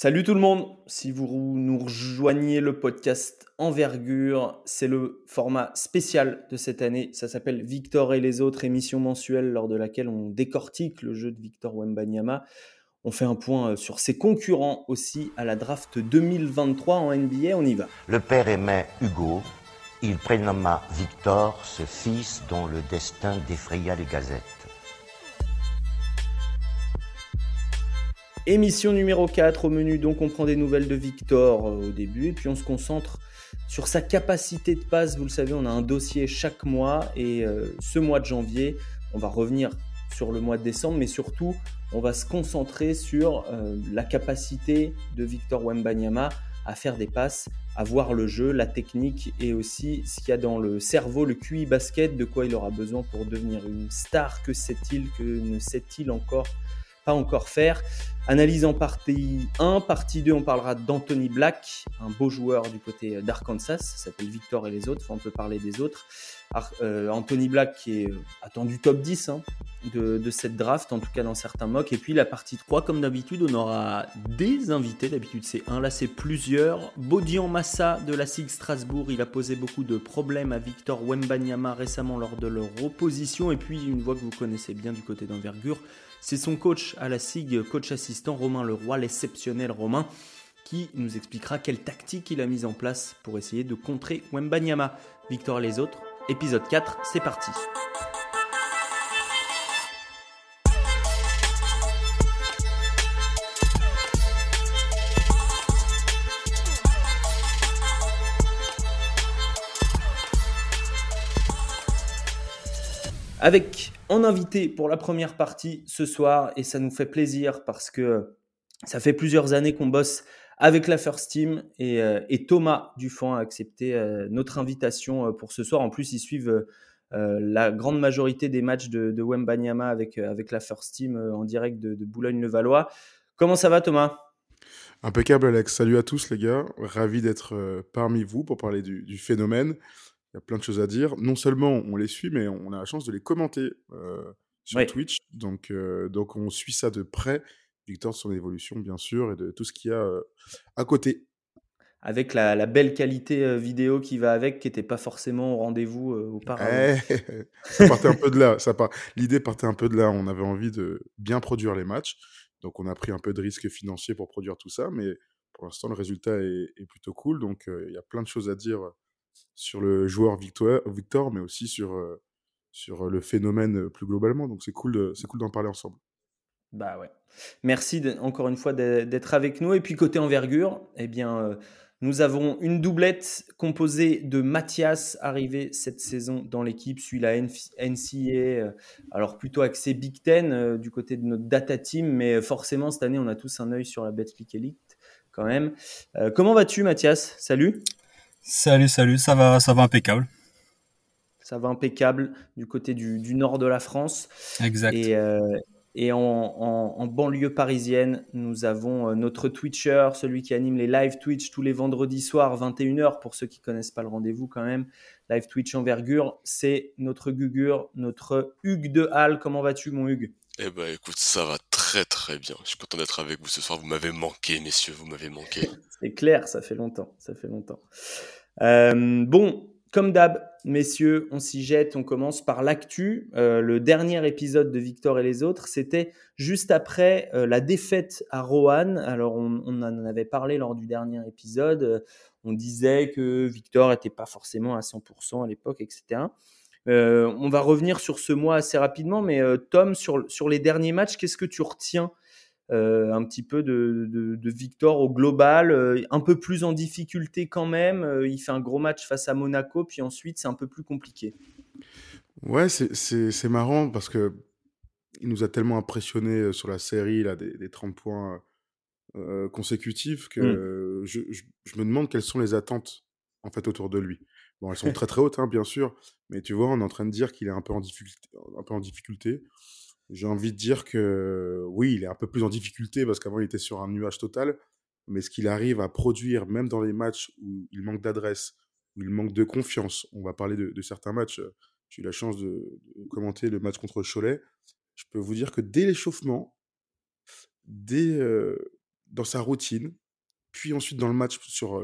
Salut tout le monde, si vous nous rejoignez le podcast Envergure, c'est le format spécial de cette année. Ça s'appelle Victor et les autres, émission mensuelle lors de laquelle on décortique le jeu de Victor Wembanyama. On fait un point euh, sur ses concurrents aussi à la draft 2023 en NBA. On y va. Le père aimait Hugo. Il prénomma Victor, ce fils dont le destin défraya les gazettes. Émission numéro 4 au menu, donc on prend des nouvelles de Victor euh, au début et puis on se concentre sur sa capacité de passe. Vous le savez, on a un dossier chaque mois et euh, ce mois de janvier, on va revenir sur le mois de décembre, mais surtout, on va se concentrer sur euh, la capacité de Victor Wembanyama à faire des passes, à voir le jeu, la technique et aussi ce qu'il y a dans le cerveau, le QI basket, de quoi il aura besoin pour devenir une star. Que sait-il, que ne sait-il encore encore faire Analyse en partie 1. Partie 2, on parlera d'Anthony Black, un beau joueur du côté d'Arkansas. Ça s'appelle Victor et les autres. Enfin, on peut parler des autres. Euh, Anthony Black qui est attendu top 10 hein, de, cette draft, en tout cas dans certains mocks. Et puis la partie 3, comme d'habitude, on aura des invités. D'habitude, c'est un, là, c'est plusieurs. Bodian Massa de la SIG Strasbourg. Il a posé beaucoup de problèmes à Victor Wembanyama récemment lors de leur opposition. Et puis, une voix que vous connaissez bien du côté d'envergure, c'est son coach à la SIG, coach assistant Romain Leroy, l'exceptionnel Romain, qui nous expliquera quelle tactique il a mise en place pour essayer de contrer Wembanyama. Victor et les autres, épisode 4, c'est parti. Avec en invité pour la première partie ce soir et ça nous fait plaisir parce que ça fait plusieurs années qu'on bosse avec la First Team et, euh, Thomas Dufont a accepté euh, notre invitation euh, pour ce soir. En plus, ils suivent la grande majorité des matchs de, de Wembanyama avec, avec la First Team en direct de, Boulogne-le-Valois. Comment ça va Thomas? Impeccable Alex, salut à tous les gars, ravi d'être parmi vous pour parler du phénomène. Il y a plein de choses à dire. Non seulement on les suit, mais on a la chance de les commenter euh, sur Twitch. Donc, euh, donc on suit ça de près. Victor, son évolution, bien sûr, et de tout ce qu'il y a euh, à côté. Avec la, belle qualité vidéo qui va avec, qui n'était pas forcément au rendez-vous auparavant. Eh, ça partait un peu de là. Ça part... L'idée partait un peu de là. On avait envie de bien produire les matchs. Donc on a pris un peu de risques financiers pour produire tout ça. Mais pour l'instant, le résultat est, est plutôt cool. Donc il y a plein de choses à dire sur le joueur Victor, Victor mais aussi sur, euh, sur le phénomène euh, plus globalement. Donc c'est cool, c'est cool d'en parler ensemble. Bah ouais. Merci encore une fois d'être avec nous. Et puis côté envergure, eh bien, euh, nous avons une doublette composée de Mathias arrivé cette saison dans l'équipe, suit la NCA, alors plutôt axé Big Ten du côté de notre data team, mais forcément cette année on a tous un œil sur la Betclic Elite quand même. comment vas-tu Mathias? Salut Salut, salut, ça va, ça va impeccable. Ça va impeccable du côté du, nord de la France. Exact. Et, euh, et en, banlieue parisienne, nous avons euh, notre Twitcher, celui qui anime les live Twitch tous les vendredis soirs, 21h, pour ceux qui connaissent pas le rendez-vous quand même. Live Twitch envergure, c'est notre Gugure, notre Hugues de Halle. Comment vas-tu, mon Hugues? Eh ben, écoute, ça va très très bien. Je suis content d'être avec vous ce soir. Vous m'avez manqué, messieurs, vous m'avez manqué. c'est clair, ça fait longtemps, ça fait longtemps. Euh, bon, comme d'hab, messieurs, on s'y jette. On commence par l'actu. Euh, le dernier épisode de Victor et les autres, c'était juste après euh, la défaite à Roanne. Alors, on, en avait parlé lors du dernier épisode. On disait que Victor n'était pas forcément à 100% à l'époque, etc. on va revenir sur ce mois assez rapidement, mais Tom, sur, sur les derniers matchs, qu'est-ce que tu retiens euh, un petit peu de, Victor au global, euh, un peu plus en difficulté quand même. Euh, il fait un gros match face à Monaco, puis ensuite c'est un peu plus compliqué. Ouais, c'est marrant parce que il nous a tellement impressionné sur la série là, des, 30 points consécutifs que mmh. je, me demande quelles sont les attentes en fait autour de lui. Bon, elles sont très très hautes, hein, bien sûr, mais tu vois, on est en train de dire qu'il est un peu en difficulté. Un peu en difficulté. J'ai envie de dire que oui, il est un peu plus en difficulté parce qu'avant il était sur un nuage total, mais ce qu'il arrive à produire, même dans les matchs où il manque d'adresse, où il manque de confiance, on va parler de, certains matchs, j'ai eu la chance de, commenter le match contre Cholet, je peux vous dire que dès l'échauffement, dès, dans sa routine, puis ensuite dans le match sur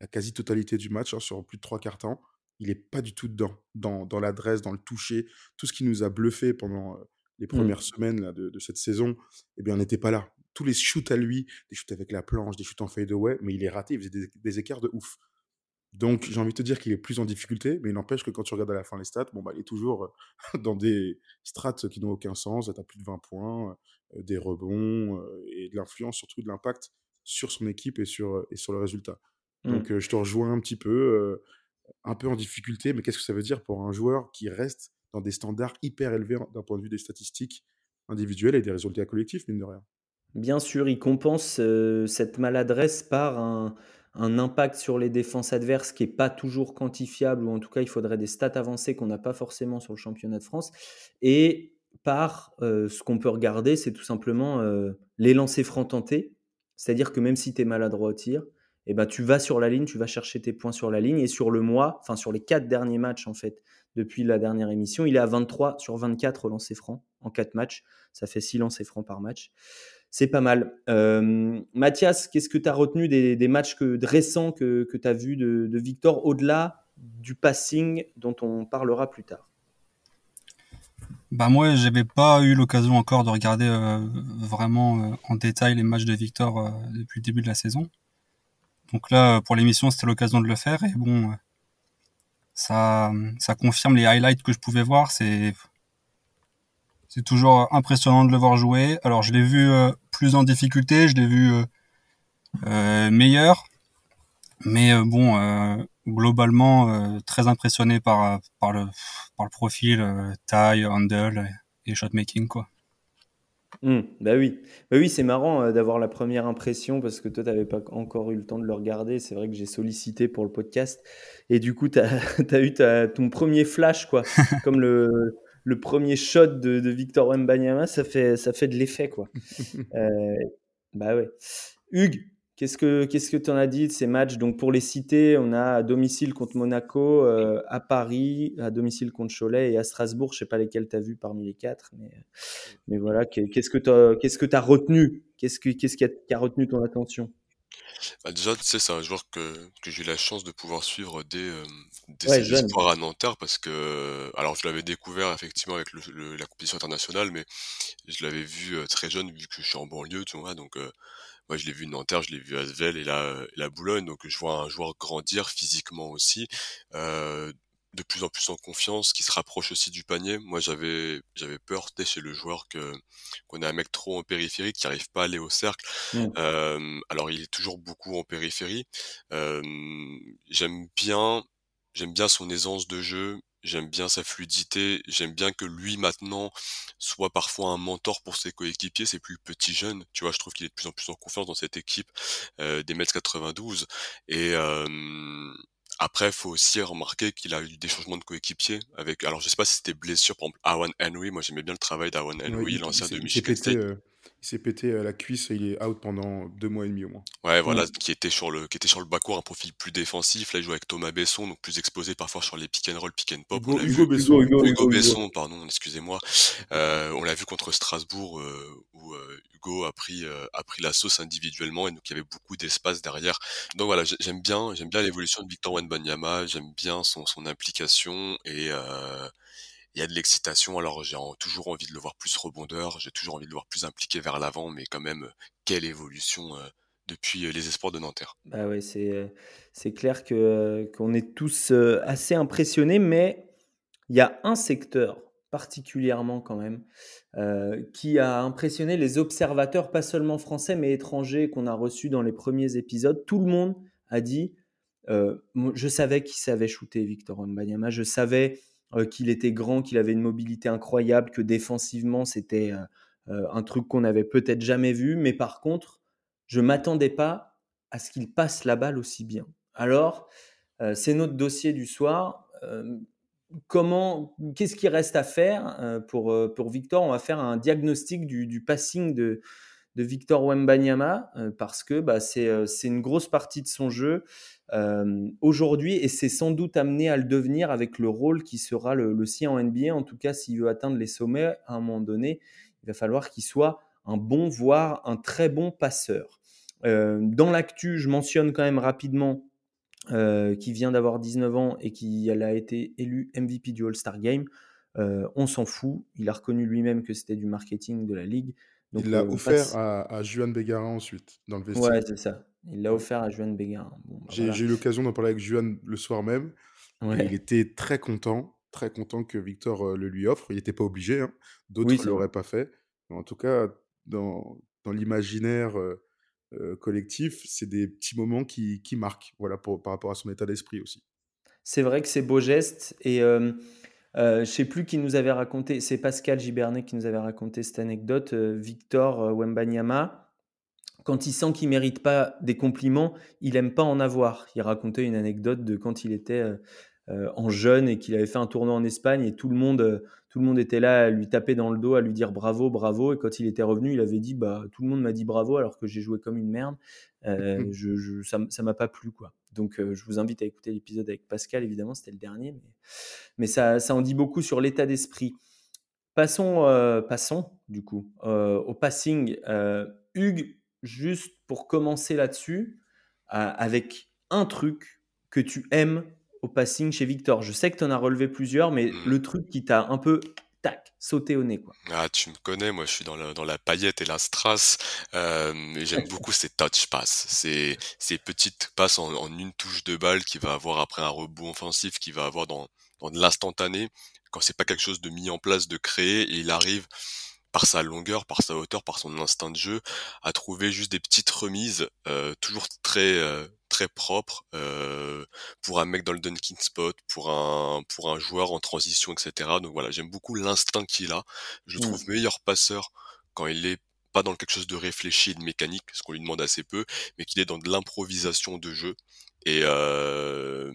la quasi-totalité du match, hein, sur plus de trois quarts temps, il n'est pas du tout dedans, dans, dans l'adresse, dans le toucher, tout ce qui nous a bluffé pendant les mmh. premières semaines là, de, cette saison, eh bien, on n'était pas là. Tous les shoots à lui, des shoots avec la planche, des shoots en fade away, mais il est raté, il faisait des, écarts de ouf. Donc, j'ai envie de te dire qu'il est plus en difficulté, mais il n'empêche que quand tu regardes à la fin les stats, bon, bah, il est toujours dans des strates qui n'ont aucun sens. Tu as plus de 20 points, des rebonds et de l'influence, surtout de l'impact sur son équipe et sur, et sur le résultat. Mmh. Donc, je te rejoins un petit peu un peu en difficulté, mais qu'est-ce que ça veut dire pour un joueur qui reste dans des standards hyper élevés d'un point de vue des statistiques individuelles et des résultats collectifs, mine de rien. Bien sûr, il compense cette maladresse par un, impact sur les défenses adverses qui n'est pas toujours quantifiable, ou en tout cas il faudrait des stats avancées qu'on n'a pas forcément sur le championnat de France, et par ce qu'on peut regarder, c'est tout simplement les lancers francs tentés, c'est-à-dire que même si tu es maladroit au tir, eh ben, tu vas sur la ligne, tu vas chercher tes points sur la ligne. Et sur le mois, enfin sur les quatre derniers matchs, en fait, depuis la dernière émission, il est à 23 sur 24 lancers francs en quatre matchs. Ça fait 6 lancers francs par match. C'est pas mal. Euh, Mathias, qu'est-ce que tu as retenu des, matchs que, récents que, que tu as vus de, Victor au-delà du passing dont on parlera plus tard? Bah moi, j'avais pas eu l'occasion encore de regarder euh, vraiment euh, en détail les matchs de Victor depuis le début de la saison. Donc là, pour l'émission, c'était l'occasion de le faire. Et bon, ça, ça confirme les highlights que je pouvais voir. C'est, c'est toujours impressionnant de le voir jouer. Alors, je l'ai vu euh, plus en difficulté, je l'ai vu euh, meilleur. Mais bon, globalement, très impressionné par, par, le, par le profil, taille, handle et shotmaking, quoi. Mmh, bah oui, bah oui, c'est marrant euh, d'avoir la première impression parce que toi, tu n'avais pas encore eu le temps de le regarder. C'est vrai que j'ai sollicité pour le podcast et du coup, tu as, eu ton premier flash, quoi, comme le, le premier shot de, de Victor Mbanyama, ça fait, ça fait de l'effet, quoi. Euh, bah ouais. Hugues, Qu'est-ce que qu'est-ce que tu en as dit de ces matchs? Donc pour les citer, on a à domicile contre Monaco, euh, à Paris, à domicile contre Cholet et à Strasbourg. Je sais pas lesquels tu as vu parmi les quatre, mais mais voilà. Qu'est-ce que tu as qu'est-ce que as retenu? Qu'est-ce que qu'est-ce qui a, retenu ton attention? Bah déjà, tu sais, c'est un joueur que, que j'ai eu la chance de pouvoir suivre dès, euh, dès ses à Nanterre parce que, alors je l'avais découvert effectivement avec le, la compétition internationale, mais je l'avais vu euh, très jeune vu que je suis en banlieue, tu vois, donc moi, je l'ai vu Nanterre, je l'ai vu Asvel et la, la Boulogne. Donc, je vois un joueur grandir physiquement aussi, euh, de plus en plus en confiance, qui se rapproche aussi du panier. Moi, j'avais j'avais peur chez le joueur que qu'on a un mec trop en périphérie qui arrive pas à aller au cercle. Mmh. Euh, alors, il est toujours beaucoup en périphérie. Euh, j'aime bien j'aime bien son aisance de jeu j'aime bien sa fluidité, j'aime bien que lui maintenant soit parfois un mentor pour ses coéquipiers, ses plus petits jeunes. Tu vois, je trouve qu'il est de plus en plus en confiance dans cette équipe euh, des Mets 92. Et euh, après, faut aussi remarquer qu'il a eu des changements de coéquipiers avec. Alors, je sais pas si c'était blessure, par exemple, Awan Henry. Moi, j'aimais bien le travail d'Awan Henry, l'ancien de Michigan State il s'est pété la cuisse et il est out pendant deux mois et demi au moins. Ouais, voilà, qui était sur le qui était sur le bas court, un profil plus défensif. Là, il joue avec Thomas Besson, donc plus exposé parfois sur les pick and roll, pick and pop. Hugo, Besson, Hugo, Besson, pardon, excusez-moi. Euh, on l'a vu contre Strasbourg euh, où euh, Hugo a pris a pris la sauce individuellement et donc il y avait beaucoup d'espace derrière. Donc voilà, j'aime bien j'aime bien l'évolution de Victor Wenbanyama, j'aime bien son son implication et il y a de l'excitation. Alors j'ai toujours envie de le voir plus rebondeur, j'ai toujours envie de le voir plus impliqué vers l'avant, mais quand même, quelle évolution euh, depuis euh, les espoirs de Nanterre. Bah ouais, c'est, euh, c'est clair que, qu'on est tous assez impressionnés, mais il y a un secteur particulièrement quand même, qui a impressionné les observateurs, pas seulement français, mais étrangers, qu'on a reçus dans les premiers épisodes. Tout le monde a dit, je savais qu'il savait shooter Victor Mbanyama, je savais qu'il était grand, qu'il avait une mobilité incroyable, que défensivement c'était euh, euh, un truc qu'on n'avait peut-être jamais vu. Mais par contre, je m'attendais pas à ce qu'il passe la balle aussi bien. Alors, c'est notre dossier du soir. comment, qu'est-ce qui reste à faire pour, pour Victor? On va faire un diagnostic du, passing de, de Victor Wembanyama parce que bah, c'est une grosse partie de son jeu aujourd'hui, et c'est sans doute amené à le devenir avec le rôle qui sera le, sien en NBA. En tout cas, s'il veut atteindre les sommets, à un moment donné, il va falloir qu'il soit un bon, voire un très bon passeur. dans l'actu, je mentionne quand même rapidement qui vient d'avoir 19 ans et qui a été élu MVP du All-Star Game. on s'en fout. Il a reconnu lui-même que c'était du marketing de la ligue. Il l'a offert à, à Juan Bégarin ensuite, dans le vestiaire. Ouais, c'est ça. Il l'a offert à Juan Bégarin. Bah, j'ai eu l'occasion d'en parler avec Juan le soir même. il était très content, très content que Victor le lui offre. Il n'était pas obligé, hein. d'autres ne l'auraient pas fait. en tout cas, dans, dans l'imaginaire collectif, c'est des petits moments qui, qui marquent voilà, pour, par rapport à son état d'esprit aussi. C'est vrai que c'est beau geste. Et euh, ne sais plus qui nous avait raconté, c'est Pascal Gibernet qui nous avait raconté cette anecdote. Victor Wembanyama, quand il sent qu'il mérite pas des compliments, il aime pas en avoir. Il racontait une anecdote de quand il était euh, euh, en jeune et qu'il avait fait un tournoi en Espagne et tout le monde, euh, tout le monde était là à lui taper dans le dos, à lui dire bravo, bravo. Et quand il était revenu, il avait dit bah tout le monde m'a dit bravo alors que j'ai joué comme une merde. je, ça, ça m'a pas plu quoi. Donc je vous invite à écouter l'épisode avec Pascal évidemment, c'était le dernier, mais, mais ça, ça en dit beaucoup sur l'état d'esprit. Passons, passons du coup au passing. Hugues, juste pour commencer là-dessus, avec un truc que tu aimes au passing chez Victor. Je sais que tu en as relevé plusieurs, mais mmh. le truc qui t'a un peu tac, sauté au nez. Quoi. Ah, tu me connais, moi je suis dans la, dans la paillette et la strass. Euh, j'aime beaucoup ces touch passes, ces, ces petites passes en, une touche de balle qu'il va avoir après un rebond offensif, qu'il va avoir dans, dans l'instantané, quand c'est pas quelque chose de mis en place, de créer, et il arrive par sa longueur, par sa hauteur, par son instinct de jeu, à trouver juste des petites remises, euh, toujours très euh, très propres euh, pour un mec dans le dunking spot, pour un pour un joueur en transition, etc. Donc voilà, j'aime beaucoup l'instinct qu'il a. Je mmh. trouve meilleur passeur quand il est pas dans quelque chose de réfléchi et de mécanique, ce qu'on lui demande assez peu, mais qu'il est dans de l'improvisation de jeu. Et, euh,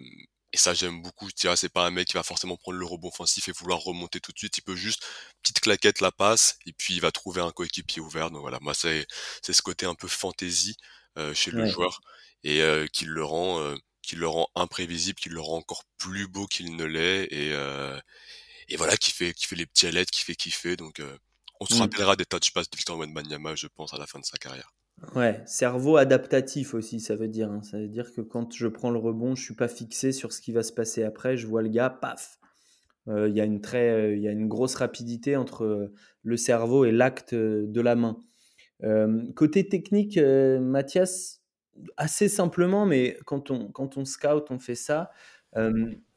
et ça, j'aime beaucoup. Tu vois, c'est pas un mec qui va forcément prendre le rebond offensif et vouloir remonter tout de suite. Il peut juste, petite claquette, la passe, et puis il va trouver un coéquipier ouvert. Donc voilà, moi, c'est, c'est ce côté un peu fantasy euh, chez le joueur et euh, qui le rend, euh, qui le rend imprévisible, qui le rend encore plus beau qu'il ne l'est et, euh, et voilà, qui fait, qui fait les petits ailettes, qui fait kiffer. Donc, on se mmh. rappellera des touch passes de Victor Wembanyama, je pense, à la fin de sa carrière. Ouais, cerveau adaptatif aussi, ça veut dire. Hein. Ça veut dire que quand je prends le rebond, je suis pas fixé sur ce qui va se passer après. Je vois le gars, paf. Euh, il y a une très, euh, y a une grosse rapidité entre le cerveau et l'acte de la main. côté technique, Mathias, assez simplement, mais quand on, quand on scout, on fait ça.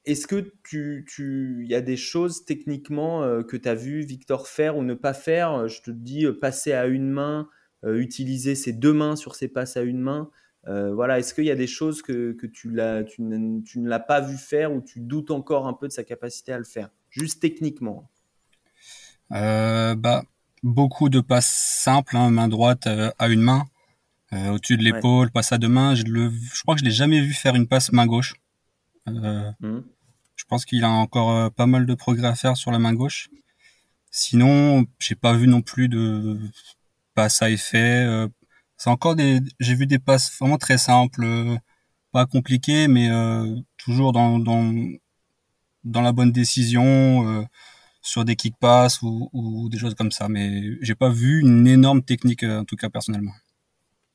Est-ce que tu, tu, y a des choses techniquement que tu as vu Victor faire ou ne pas faire? Je te dis passer à une main, utiliser ses deux mains sur ses passes à une main. Voilà, est-ce qu'il y a des choses que, que tu, tu, ne, tu ne l'as pas vu faire ou tu doutes encore un peu de sa capacité à le faire, juste techniquement euh, bah, Beaucoup de passes simples, hein, main droite à une main, au-dessus de l'épaule, passe à deux mains. Je, le, je crois que je l'ai jamais vu faire une passe main gauche. Mmh. Je pense qu'il a encore pas mal de progrès à faire sur la main gauche. Sinon, j'ai pas vu non plus de passes à effet. Euh, c'est encore des, j'ai vu des passes vraiment très simples, euh, pas compliquées, mais euh, toujours dans, dans dans la bonne décision sur des kick pass ou, ou, des choses comme ça. Mais j'ai pas vu une énorme technique en tout cas personnellement.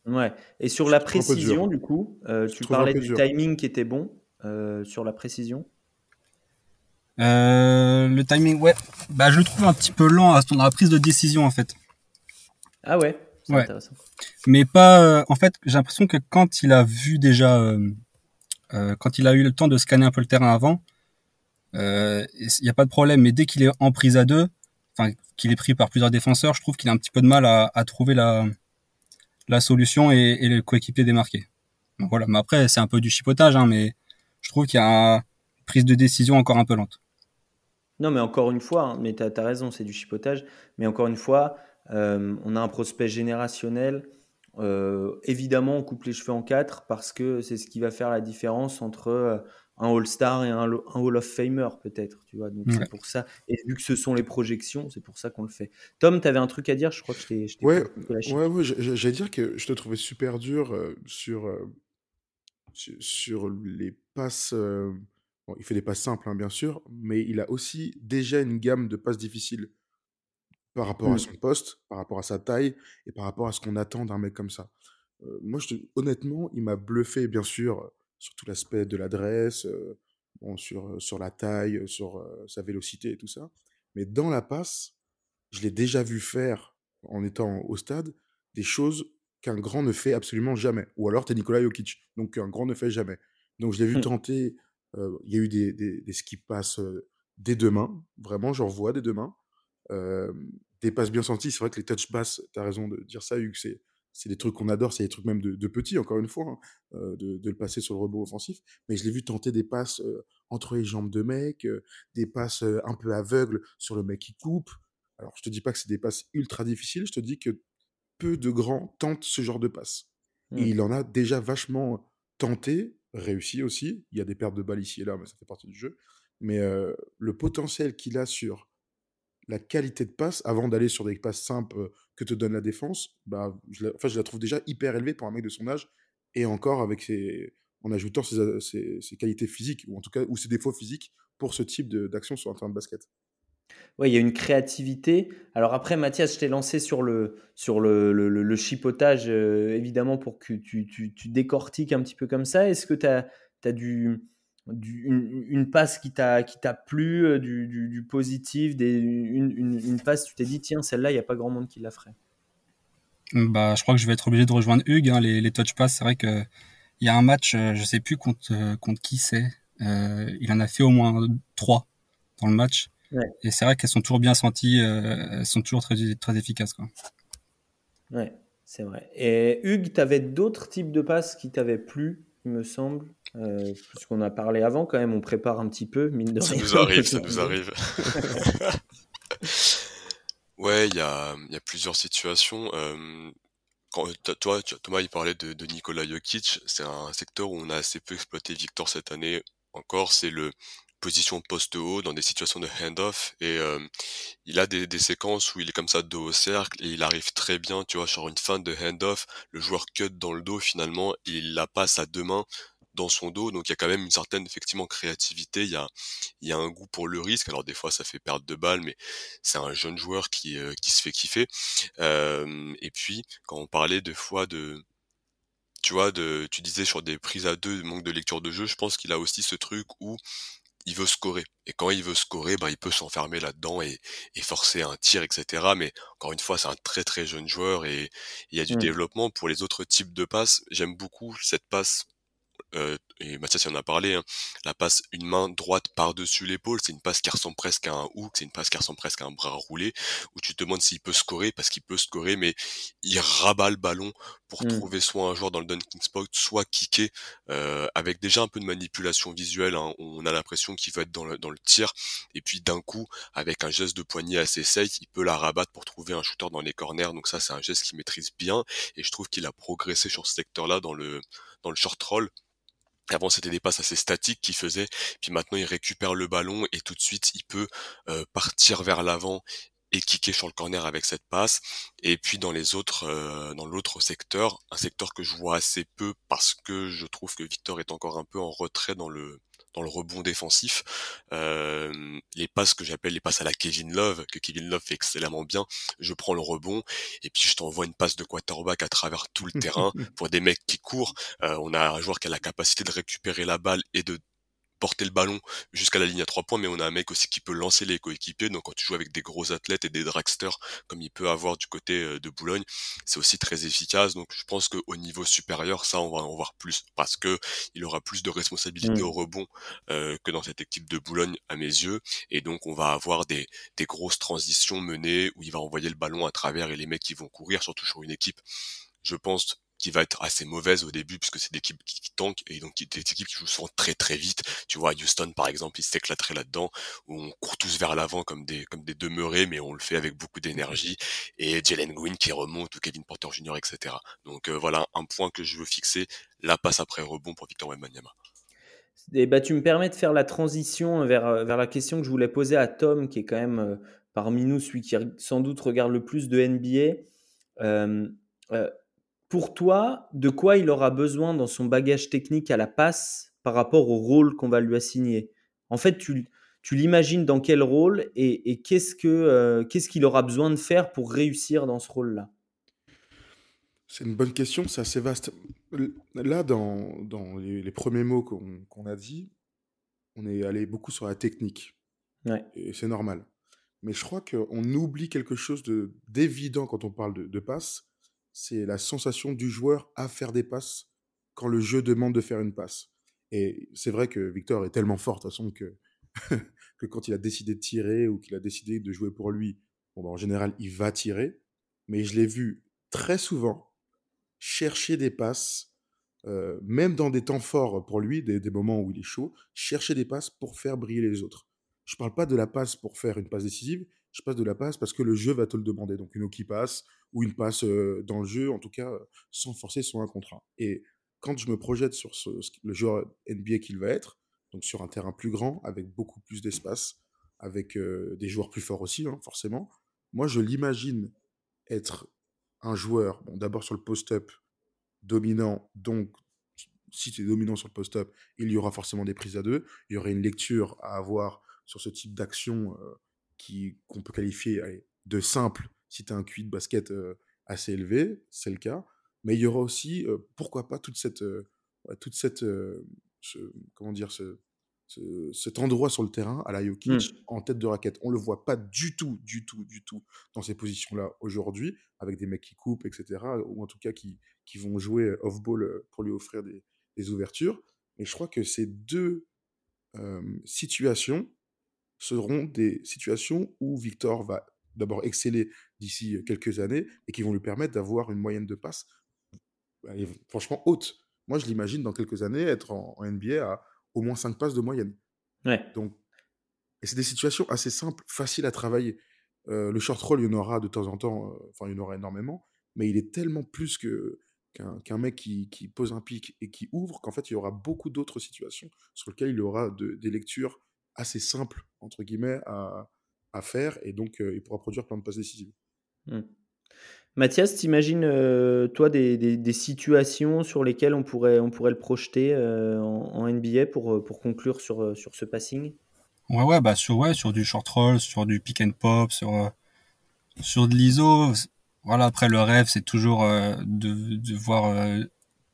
Ouais. Et sur la précision, du coup, tu parlais du timing qui était bon sur la précision? le timing, ouais, bah je le trouve un petit peu lent dans la prise de décision en fait. Ah ouais, c'est intéressant. Mais pas. Euh, en fait, j'ai l'impression que quand il a vu déjà, euh, euh, quand il a eu le temps de scanner un peu le terrain avant, il n'y a pas de problème. Mais dès qu'il est en prise à deux, enfin qu'il est pris par plusieurs défenseurs, je trouve qu'il a un petit peu de mal à, à trouver la la solution et, le coéquipier démarqué. Donc voilà. Mais après, c'est un peu du chipotage, hein, mais je trouve qu'il y a une prise de décision encore un peu lente. Non, mais encore une fois, hein, mais tu as, as, raison, c'est du chipotage. Mais encore une fois, euh, on a un prospect générationnel. Euh, évidemment, on coupe les cheveux en quatre parce que c'est ce qui va faire la différence entre euh, un All-Star et un, Hall of Famer, peut-être. Tu vois, donc c'est pour ça. Et vu que ce sont les projections, c'est pour ça qu'on le fait. Tom, tu avais un truc à dire? Je crois que je t'ai. Ouais, ouais, ouais j'allais dire que je te trouvais super dur sur, sur, les passes. il fait des passes simples, hein, bien sûr, mais il a aussi déjà une gamme de passes difficiles par rapport à mmh. son poste, par rapport à sa taille et par rapport à ce qu'on attend d'un mec comme ça. moi, je honnêtement, il m'a bluffé, bien sûr, sur tout l'aspect de l'adresse, bon, sur, sur la taille, sur sa vélocité et tout ça. Mais dans la passe, je l'ai déjà vu faire, en étant au stade, des choses qu'un grand ne fait absolument jamais. Ou alors, tu es Nikola Jokic, donc qu'un grand ne fait jamais. Donc, je l'ai vu mmh. tenter. Il y a eu des, des, des skis passes des deux mains, vraiment, j'en vois des deux mains. des passes bien senties, c'est vrai que les touch passes, tu as raison de dire ça, Hugues, c'est, c'est des trucs qu'on adore, c'est des trucs même de, de petits, encore une fois, hein, de, de, le passer sur le rebond offensif. Mais je l'ai vu tenter des passes entre les jambes de mec, des passes un peu aveugles sur le mec qui coupe. Alors, je te dis pas que c'est des passes ultra difficiles, je te dis que peu de grands tentent ce genre de passes. Et mmh. il en a déjà vachement tenté, réussi aussi. Il y a des pertes de balles ici et là, mais ça fait partie du jeu. Mais le potentiel qu'il a sur la qualité de passe, avant d'aller sur des passes simples que te donne la défense, bah, je la, enfin, je la trouve déjà hyper élevée pour un mec de son âge. Et encore avec ses, en ajoutant ses, ses, qualités physiques, ou en tout cas, ou ses défauts physiques pour ce type d'action sur un terrain de basket. Ouais, il y a une créativité. Alors après, Mathias, je t'ai lancé sur le, sur le, le, chipotage, évidemment, pour que tu, tu, tu, décortiques un petit peu comme ça. Est-ce que tu as, as, du, une, passe qui t'a plu, euh, du, du, positif, des, une, une, passe, tu t'es dit, tiens, celle-là, il n'y a pas grand monde qui la ferait bah, Je crois que je vais être obligé de rejoindre Hugues. Hein, les, les touch pass, c'est vrai qu'il y a un match, euh, je sais plus contre, euh, contre qui c'est. il en a fait au moins trois dans le match. Et c'est vrai qu'elles sont toujours bien senties, elles sont toujours très, très efficaces. Quoi. Ouais, c'est vrai. Et Hugues, tu avais d'autres types de passes qui t'avaient plu, il me semble? Euh, puisqu'on a parlé avant quand même, on prépare un petit peu, mine de ça Nous arrive, ça nous arrive, ouais, il y a, y a, plusieurs situations. Euh, quand, toi, Thomas, il parlait de, de Nikola Jokic. C'est un secteur où on a assez peu exploité Victor cette année. Encore, c'est le position poste haut dans des situations de hand-off et euh, il a des, des, séquences où il est comme ça dos au cercle et il arrive très bien tu vois sur une fin de hand-off le joueur cut dans le dos finalement il la passe à deux mains dans son dos. Donc il y a quand même une certaine effectivement créativité. Il y a, il y a un goût pour le risque. Alors des fois ça fait perdre de balles, mais c'est un jeune joueur qui, euh, qui se fait kiffer. Euh, et puis quand on parlait de fois de tu vois, de, tu disais sur des prises à deux, manque de lecture de jeu, je pense qu'il a aussi ce truc où il veut scorer. Et quand il veut scorer, bah, il peut s'enfermer là-dedans et, et, forcer un tir, etc. Mais encore une fois, c'est un très très jeune joueur et il y a du mmh. développement pour les autres types de passes. J'aime beaucoup cette passe euh, et Mathias y en a parlé, hein, la passe une main droite par-dessus l'épaule, c'est une passe qui ressemble presque à un hook, c'est une passe qui ressemble presque à un bras roulé, où tu te demandes s'il peut scorer, parce qu'il peut scorer, mais il rabat le ballon pour mmh. trouver soit un joueur dans le dunking spot, soit kicker, euh, avec déjà un peu de manipulation visuelle, hein, on a l'impression qu'il va être dans le, dans le tir, et puis d'un coup, avec un geste de poignet assez safe, il peut la rabattre pour trouver un shooter dans les corners, donc ça c'est un geste qu'il maîtrise bien, et je trouve qu'il a progressé sur ce secteur-là dans le, dans le short roll, avant, c'était des passes assez statiques qu'il faisait. Puis maintenant, il récupère le ballon et tout de suite, il peut partir vers l'avant et kicker sur le corner avec cette passe. Et puis dans les autres, dans l'autre secteur, un secteur que je vois assez peu parce que je trouve que Victor est encore un peu en retrait dans le dans le rebond défensif. Euh, les passes que j'appelle les passes à la Kevin Love, que Kevin Love fait excellemment bien. Je prends le rebond et puis je t'envoie une passe de quarterback à travers tout le terrain pour des mecs qui courent. Euh, on a un joueur qui a la capacité de récupérer la balle et de porter le ballon jusqu'à la ligne à trois points, mais on a un mec aussi qui peut lancer les coéquipiers. Donc quand tu joues avec des gros athlètes et des dragsters comme il peut avoir du côté euh, de Boulogne, c'est aussi très efficace. Donc je pense qu'au niveau supérieur, ça on va en voir plus parce que il aura plus de responsabilités mmh. au rebond euh, que dans cette équipe de Boulogne à mes yeux. Et donc on va avoir des, des grosses transitions menées où il va envoyer le ballon à travers et les mecs qui vont courir, surtout sur une équipe. Je pense qui va être assez mauvaise au début puisque c'est des équipes qui, tankent et donc des équipes qui jouent souvent très très vite. Tu vois, Houston par exemple, ils s'éclateraient là-dedans où on court tous vers l'avant comme des comme des demeurés, mais on le fait avec beaucoup d'énergie. Et Jalen Green qui remonte ou Kevin Porter Jr. etc. Donc euh, voilà un point que je veux fixer, la passe après rebond pour Victor Wembanyama. Et bah, tu me permets de faire la transition vers, vers la question que je voulais poser à Tom, qui est quand même euh, parmi nous celui qui sans doute regarde le plus de NBA. Euh, euh, pour toi, de quoi il aura besoin dans son bagage technique à la passe par rapport au rôle qu'on va lui assigner? En fait, tu, tu l'imagines dans quel rôle et, et qu'est-ce que euh, qu'est-ce qu'il aura besoin de faire pour réussir dans ce rôle-là? C'est une bonne question, c'est assez vaste. Là, dans, dans les, premiers mots qu'on a dit, on est allé beaucoup sur la technique. Ouais. Et c'est normal. Mais je crois qu'on oublie quelque chose d'évident quand on parle de, de passe, c'est la sensation du joueur à faire des passes quand le jeu demande de faire une passe. Et c'est vrai que Victor est tellement fort de toute façon que, que quand il a décidé de tirer ou qu'il a décidé de jouer pour lui, bon, bah, en général, il va tirer. Mais je l'ai vu très souvent chercher des passes, euh, même dans des temps forts pour lui, des, des, moments où il est chaud, chercher des passes pour faire briller les autres. Je ne parle pas de la passe pour faire une passe décisive, je passe de la passe parce que le jeu va te le demander. Donc une qui passe ou une passe dans le jeu, en tout cas sans forcer sur un contrat. Et quand je me projette sur le joueur NBA qu'il va être, donc sur un terrain plus grand, avec beaucoup plus d'espace, avec des joueurs plus forts aussi, hein, forcément, moi je l'imagine être un joueur, bon, d'abord sur le post-up, dominant, donc si tu es dominant sur le post-up, il y aura forcément des prises à deux, il y aurait une lecture à avoir sur ce type d'action euh, qu'on peut qualifier de simple si tu as un QI de basket assez élevé, c'est le cas, mais il y aura aussi, pourquoi pas, toute cette, toute cette comment dire, ce, cet endroit sur le terrain à la Jokic mmh. en tête de raquette. On le voit pas du tout, du tout, du tout dans ces positions-là aujourd'hui, avec des mecs qui coupent, etc., ou en tout cas qui, qui vont jouer off-ball pour lui offrir des, des, ouvertures. Mais je crois que ces deux euh, situations seront des situations où Victor va d'abord exceller d'ici quelques années et qui vont lui permettre d'avoir une moyenne de passe franchement haute. Moi, je l'imagine dans quelques années être en, en NBA à au moins 5 passes de moyenne. Ouais. Donc, et c'est des situations assez simples, faciles à travailler. Euh, le short roll, il y en aura de temps en temps, euh, enfin, il y en aura énormément, mais il est tellement plus que, qu'un, mec qui, qui, pose un pic et qui ouvre qu'en fait, il y aura beaucoup d'autres situations sur lesquelles il aura de, des lectures assez simples, entre guillemets, à, à faire, et donc euh, il pourra produire plein de passes décisives. Mmh. Mathias, t'imagines, euh, toi, des, des, situations sur lesquelles on pourrait, on pourrait le projeter euh, en, NBA pour, euh, pour conclure sur, sur ce passing? Ouais, ouais, bah sur, ouais, sur du short roll, sur du pick and pop, sur, sur de l'ISO. Voilà, après, le rêve, c'est toujours de, de, voir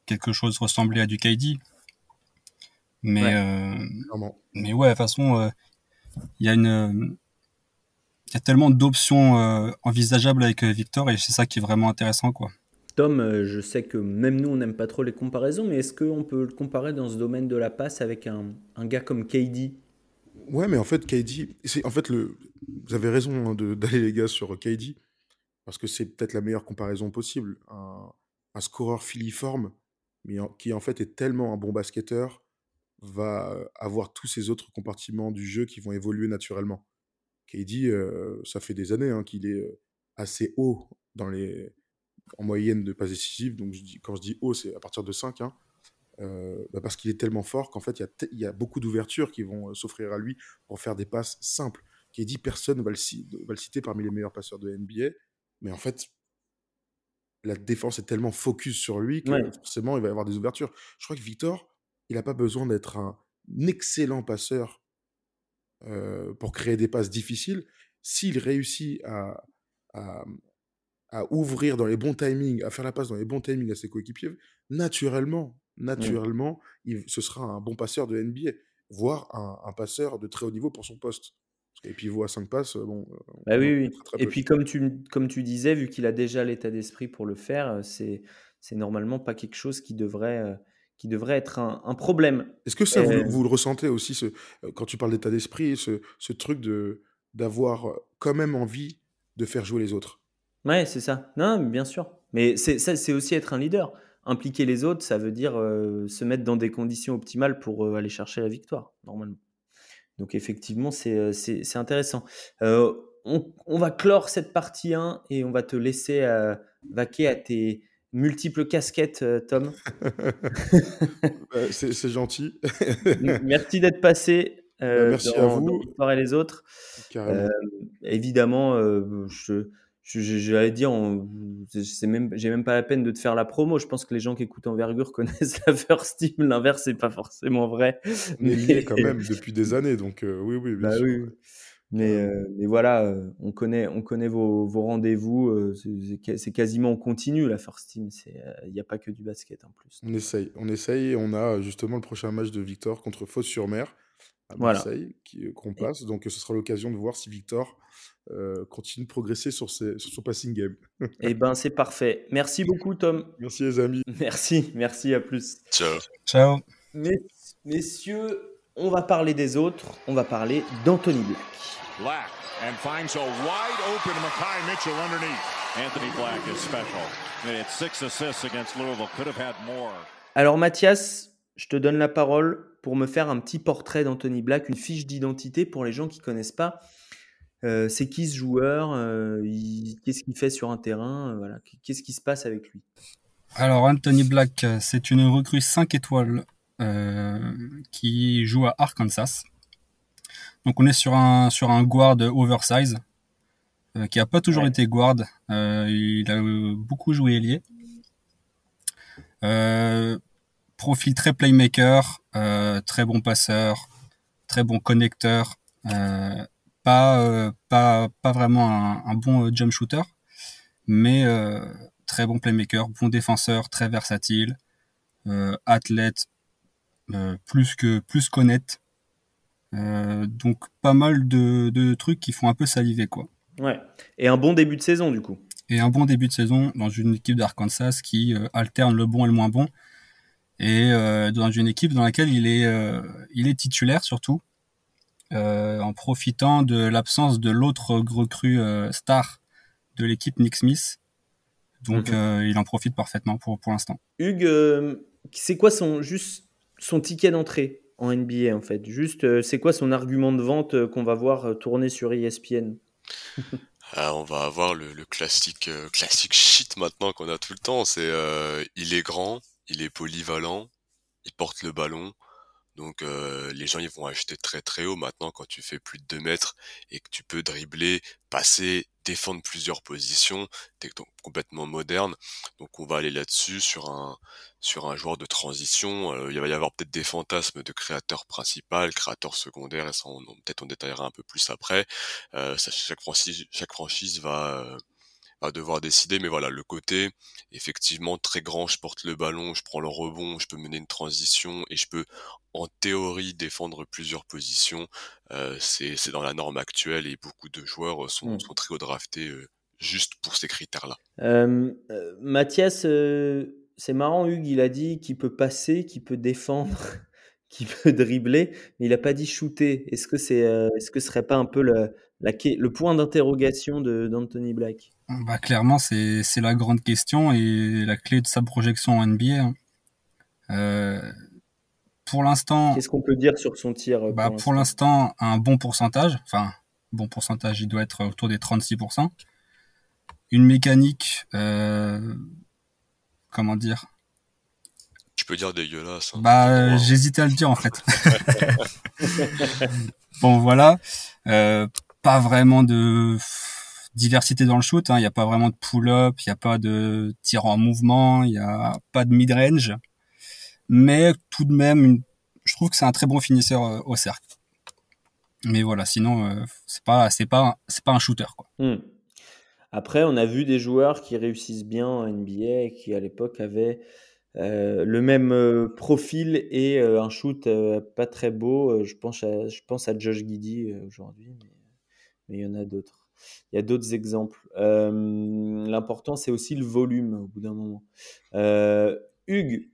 quelque chose ressembler à du KD. Mais, mais ouais, de toute façon, il y a une y a tellement d'options euh, envisageables avec euh, Victor et c'est ça qui est vraiment intéressant quoi. Tom, euh, je sais que même nous on n'aime pas trop les comparaisons, mais est-ce qu'on peut le comparer dans ce domaine de la passe avec un, un gars comme KD Ouais, mais en fait KD, c'est en fait le, vous avez raison hein, d'aller les gars sur KD parce que c'est peut-être la meilleure comparaison possible. Un, un scoreur filiforme, mais qui en fait est tellement un bon basketteur, va avoir tous ces autres compartiments du jeu qui vont évoluer naturellement. KD, euh, ça fait des années hein, qu'il est assez haut dans les, en moyenne de passes décisives. Donc, je dis, quand je dis haut, c'est à partir de 5. Hein, euh, bah, parce qu'il est tellement fort qu'en fait, il y, a beaucoup d'ouvertures qui vont s'offrir à lui pour faire des passes simples. KD, personne ne va, le, citer parmi les meilleurs passeurs de NBA. Mais en fait, la défense est tellement focus sur lui que forcément, il va y avoir des ouvertures. Je crois que Victor, il n'a pas besoin d'être un excellent passeur euh, pour créer des passes difficiles, s'il réussit à, à, ouvrir dans les bons timings, à faire la passe dans les bons timings à ses coéquipiers, naturellement, naturellement, il, ce sera un bon passeur de NBA, voire un, passeur de très haut niveau pour son poste. Et puis, il voit 5 passes, bon. Euh, bah oui, oui. et puis, comme tu, comme tu disais, vu qu'il a déjà l'état d'esprit pour le faire, c'est, c'est normalement pas quelque chose qui devrait, euh, qui devrait être un, problème. Est-ce que ça, vous, le ressentez aussi, ce, euh, quand tu parles d'état d'esprit, ce, ce, truc de, d'avoir euh, quand même envie de faire jouer les autres? Ouais, c'est ça. Non, bien sûr. Mais c'est, aussi être un leader. Impliquer les autres, ça veut dire euh, se mettre dans des conditions optimales pour aller chercher la victoire, normalement. Donc effectivement, c'est intéressant. on, on, va clore cette partie 1 et on va te laisser vaquer à tes, multiples casquettes, euh, Tom. c'est gentil. Merci d'être passé. Euh, bah, merci à vous. et les autres. Euh, évidemment, je, j'allais dire, c'est même, j'ai même pas la peine de te faire la promo. Je pense que les gens qui écoutent Envergure connaissent la First Team. L'inverse, c'est pas forcément vrai. Mais, mais... quand même depuis des années, donc oui, oui, bien bah sûr. Mais, euh, mais voilà, euh, on connaît, on connaît vos, vos rendez-vous. Euh, c'est quasiment en continu la First Team. Il n'y a pas que du basket en plus. On essaye, on essaye. Et on a justement le prochain match de Victor contre Fos-sur-Mer à Marseille qu'on passe. Donc ce sera l'occasion de voir si Victor continue de progresser sur, ses, sur son passing game. Eh ben c'est parfait. Merci beaucoup Tom. Merci les amis. Merci, merci à plus. Ciao. Ciao. messieurs, on va parler des autres. On va parler d'Anthony Black. Black and finds a wide open Makai Mitchell underneath. Anthony Black is special. And it's six assists against Louisville. Could have had more. Alors Mathias, je te donne la parole pour me faire un petit portrait d'Anthony Black, une fiche d'identité pour les gens qui connaissent pas. Euh, c'est qui ce joueur? Euh, Qu'est-ce qu'il fait sur un terrain? Euh, voilà. Qu'est-ce qui se passe avec lui? Alors Anthony Black, c'est une recrue 5 étoiles euh, qui joue à Arkansas. Donc on est sur un, sur un guard oversize, euh, qui a pas toujours été guard. Euh, il a beaucoup joué ailier. profil très playmaker, très bon passeur, très bon connecteur, pas, pas, pas vraiment un, un, bon jump shooter, mais très bon playmaker, bon défenseur, très versatile, athlète, plus que plus qu'honnête. Euh, donc pas mal de, trucs qui font un peu saliver quoi. Ouais. Et un bon début de saison du coup. Et un bon début de saison dans une équipe d'Arkansas qui euh, alterne le bon et le moins bon. Et euh, dans une équipe dans laquelle il est, il est titulaire surtout, en profitant de l'absence de l'autre recrue star de l'équipe Nick Smith. Donc il en profite parfaitement pour, pour l'instant. Hugues, c'est quoi son juste son ticket d'entrée? En NBA en fait Juste, euh, c'est quoi son argument de vente euh, qu'on va voir euh, tourner sur ESPN ah, On va avoir le, classique, classique shit maintenant qu'on a tout le temps. C'est il est grand, il est polyvalent, il porte le ballon, donc les gens ils vont acheter très très haut maintenant quand tu fais plus de 2 mètres et que tu peux dribbler, passer, défendre plusieurs positions, complètement moderne. Donc on va aller là-dessus sur un sur un joueur de transition. Euh, il va y avoir peut-être des fantasmes de créateur principal, créateur secondaire, et ça peut-être on détaillera un peu plus après. Euh, chaque franchise chaque franchise va à devoir décider. Mais voilà, le côté effectivement très grand, je porte le ballon, je prends le rebond, je peux mener une transition et je peux en théorie défendre plusieurs positions. Euh, c'est dans la norme actuelle et beaucoup de joueurs sont, mmh. sont très haut draftés euh, juste pour ces critères-là. Euh, Mathias, c'est marrant, Hugues, il a dit qu'il peut passer, qu'il peut défendre. qu'il peut dribbler, mais il n'a pas dit shooter. Est-ce que c'est, est-ce que ce serait pas un peu le, la, le point d'interrogation d'Anthony Black? Bah, Clairement, c'est la grande question et la clé de sa projection en NBA. Hein. Euh, pour l'instant. Qu'est-ce qu'on peut dire sur son tir euh, bah, Pour l'instant, un bon pourcentage. Enfin, bon pourcentage, il doit être autour des 36%. Une mécanique, euh, comment dire? Tu peux dire dégueulasse. Hein. Bah, j'hésitais à le dire en fait. bon, voilà. Euh, pas vraiment de diversité dans le shoot. Hein. Il n'y a pas vraiment de pull-up, il n'y a pas de tir en mouvement, il n'y a pas de mid-range. Mais tout de même, je trouve que c'est un très bon finisseur euh, au cercle. Mais voilà, sinon, euh, c'est pas, un shooter. Hmm. Après, on a vu des joueurs qui réussissent bien en NBA et qui à l'époque avaient euh, le même profil et un shoot pas très beau. je pense à, je pense à Josh Giddy aujourd'hui mais il y en a d'autres. Il y a d'autres exemples. L'important, c'est aussi le volume au bout d'un moment. Hugues,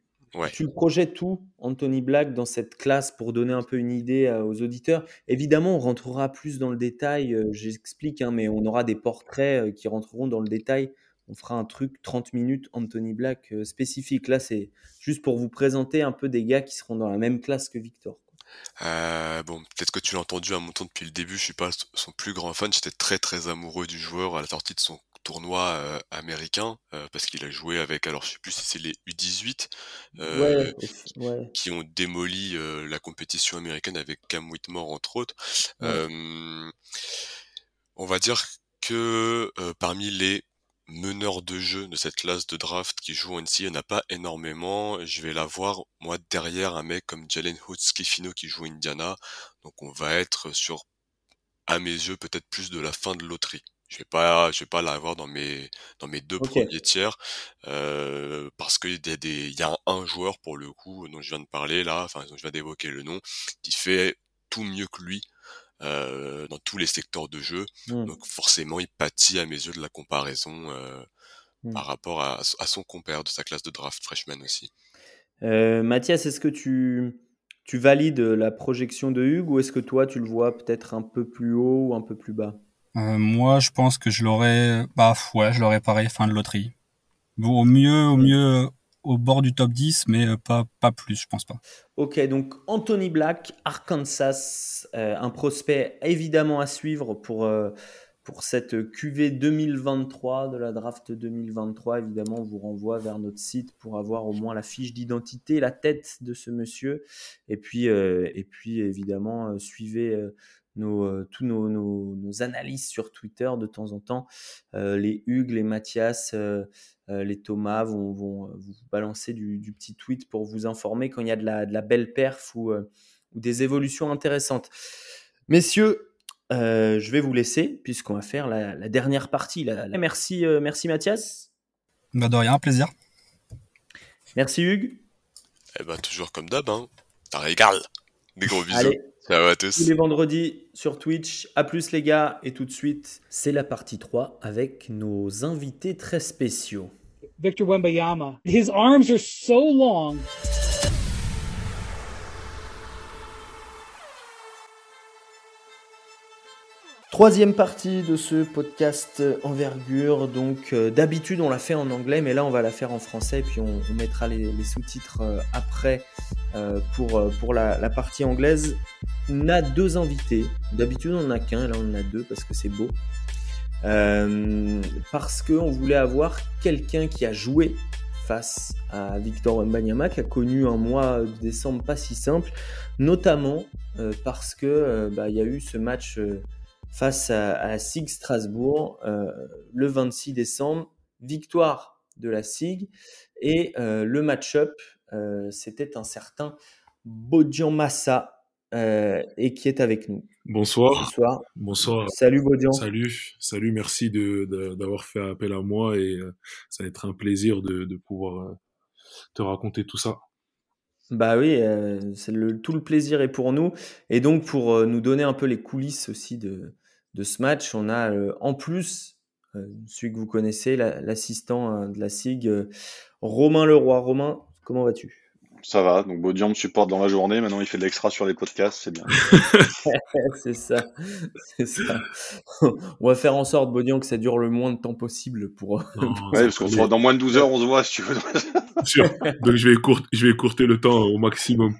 tu le projettes où, Anthony Black, dans cette classe pour donner un peu une idée aux auditeurs Évidemment, on rentrera plus dans le détail, j'explique, hein, mais on aura des portraits qui rentreront dans le détail. On fera un truc 30 minutes Anthony Black spécifique. Là, c'est juste pour vous présenter un peu des gars qui seront dans la même classe que Victor. Euh, bon, peut-être que tu l'as entendu à mon ton depuis le début, je suis pas son plus grand fan, j'étais très très amoureux du joueur à la sortie de son tournoi euh, américain euh, parce qu'il a joué avec alors je sais plus si c'est les U18 qui ont démoli la compétition américaine avec Cam Whitmore entre autres. on va dire que parmi les meneur de jeu de cette classe de draft qui joue en NCAA, il n'y en a pas énormément. Je vais la voir, moi, derrière un mec comme Jalen Hoods Cliffino qui joue Indiana. Donc on va être sur à mes yeux, peut-être plus de la fin de loterie. Je vais pas, je vais pas l'avoir dans mes dans mes deux premiers tiers euh, parce qu'il y a des, il y a un, joueur pour le coup dont je viens de parler là, enfin dont je viens d'évoquer le nom, qui fait tout mieux que lui euh, dans tous les secteurs de jeu. Mmh. Donc forcément, il pâtit à mes yeux de la comparaison euh, mmh. par rapport à, à, son compère de sa classe de draft freshman aussi. Euh, Mathias, est-ce que tu tu valides la projection de Hugues ou est-ce que toi tu le vois peut-être un peu plus haut ou un peu plus bas? Euh, moi, je pense que je l'aurais, bah ouais, je l'aurais pareil, fin de loterie. Au mieux, au mieux, au bord du top 10, mais euh, pas, pas plus, je pense pas. Ok, donc Anthony Black, Arkansas, euh, un prospect évidemment à suivre pour, pour cette QV 2023 de la draft 2023. Évidemment, on vous renvoie vers notre site pour avoir au moins la fiche d'identité, la tête de ce monsieur. Et puis, et puis évidemment, suivez nos, euh, tous nos, nos, analyses sur Twitter de temps en temps. Euh, les Hugues, les Mathias, euh, les Thomas vont, vont, vous balancer du, petit tweet pour vous informer quand il y a de la, de la belle perf ou, ou, des évolutions intéressantes. Messieurs, je vais vous laisser puisqu'on va faire la, dernière partie. Merci, merci Mathias. Bah de rien, plaisir. Merci Hugues. Eh ben, toujours comme d'hab, hein. T'as régal. Des gros bisous. Ciao à tous. Tous les vendredis sur Twitch. À plus les gars. Et tout de suite, c'est la partie 3 avec nos invités très spéciaux. Victor Wembayama. His arms are so long. Troisième partie de ce podcast envergure. Donc euh, d'habitude on l'a fait en anglais, mais là on va la faire en français, puis on, mettra les, sous-titres euh, après euh, pour, pour la, partie anglaise. On a deux invités. D'habitude on n'en a qu'un, là on en a deux parce que c'est beau. parce qu'on voulait avoir quelqu'un qui a joué face à Victor Wembanyama, qui a connu un mois de décembre pas si simple, notamment parce que bah, il y a eu ce match face à, la SIG Strasbourg euh, le 26 décembre. Victoire de la SIG et euh, le match-up, euh, c'était un certain Bodian Massa et qui est avec nous. Bonsoir. Bonsoir. Bonsoir. Salut Bodian. Salut. Salut. Merci d'avoir fait appel à moi et ça va être un plaisir de, pouvoir te raconter tout ça. Bah oui, le, tout le plaisir est pour nous. Et donc, pour nous donner un peu les coulisses aussi de, de ce match, on a euh, en plus euh, celui que vous connaissez, l'assistant hein, de la SIG, euh, Romain Leroy. Romain, comment vas-tu? Ça va, donc Baudian me supporte dans la journée, maintenant il fait de l'extra sur les podcasts, c'est bien. c'est ça, c'est ça. on va faire en sorte, Baudian, que ça dure le moins de temps possible pour... ouais, parce qu'on sera dans moins de 12 heures, on se voit si tu veux. sûr, donc je vais, je vais écourter le temps au maximum.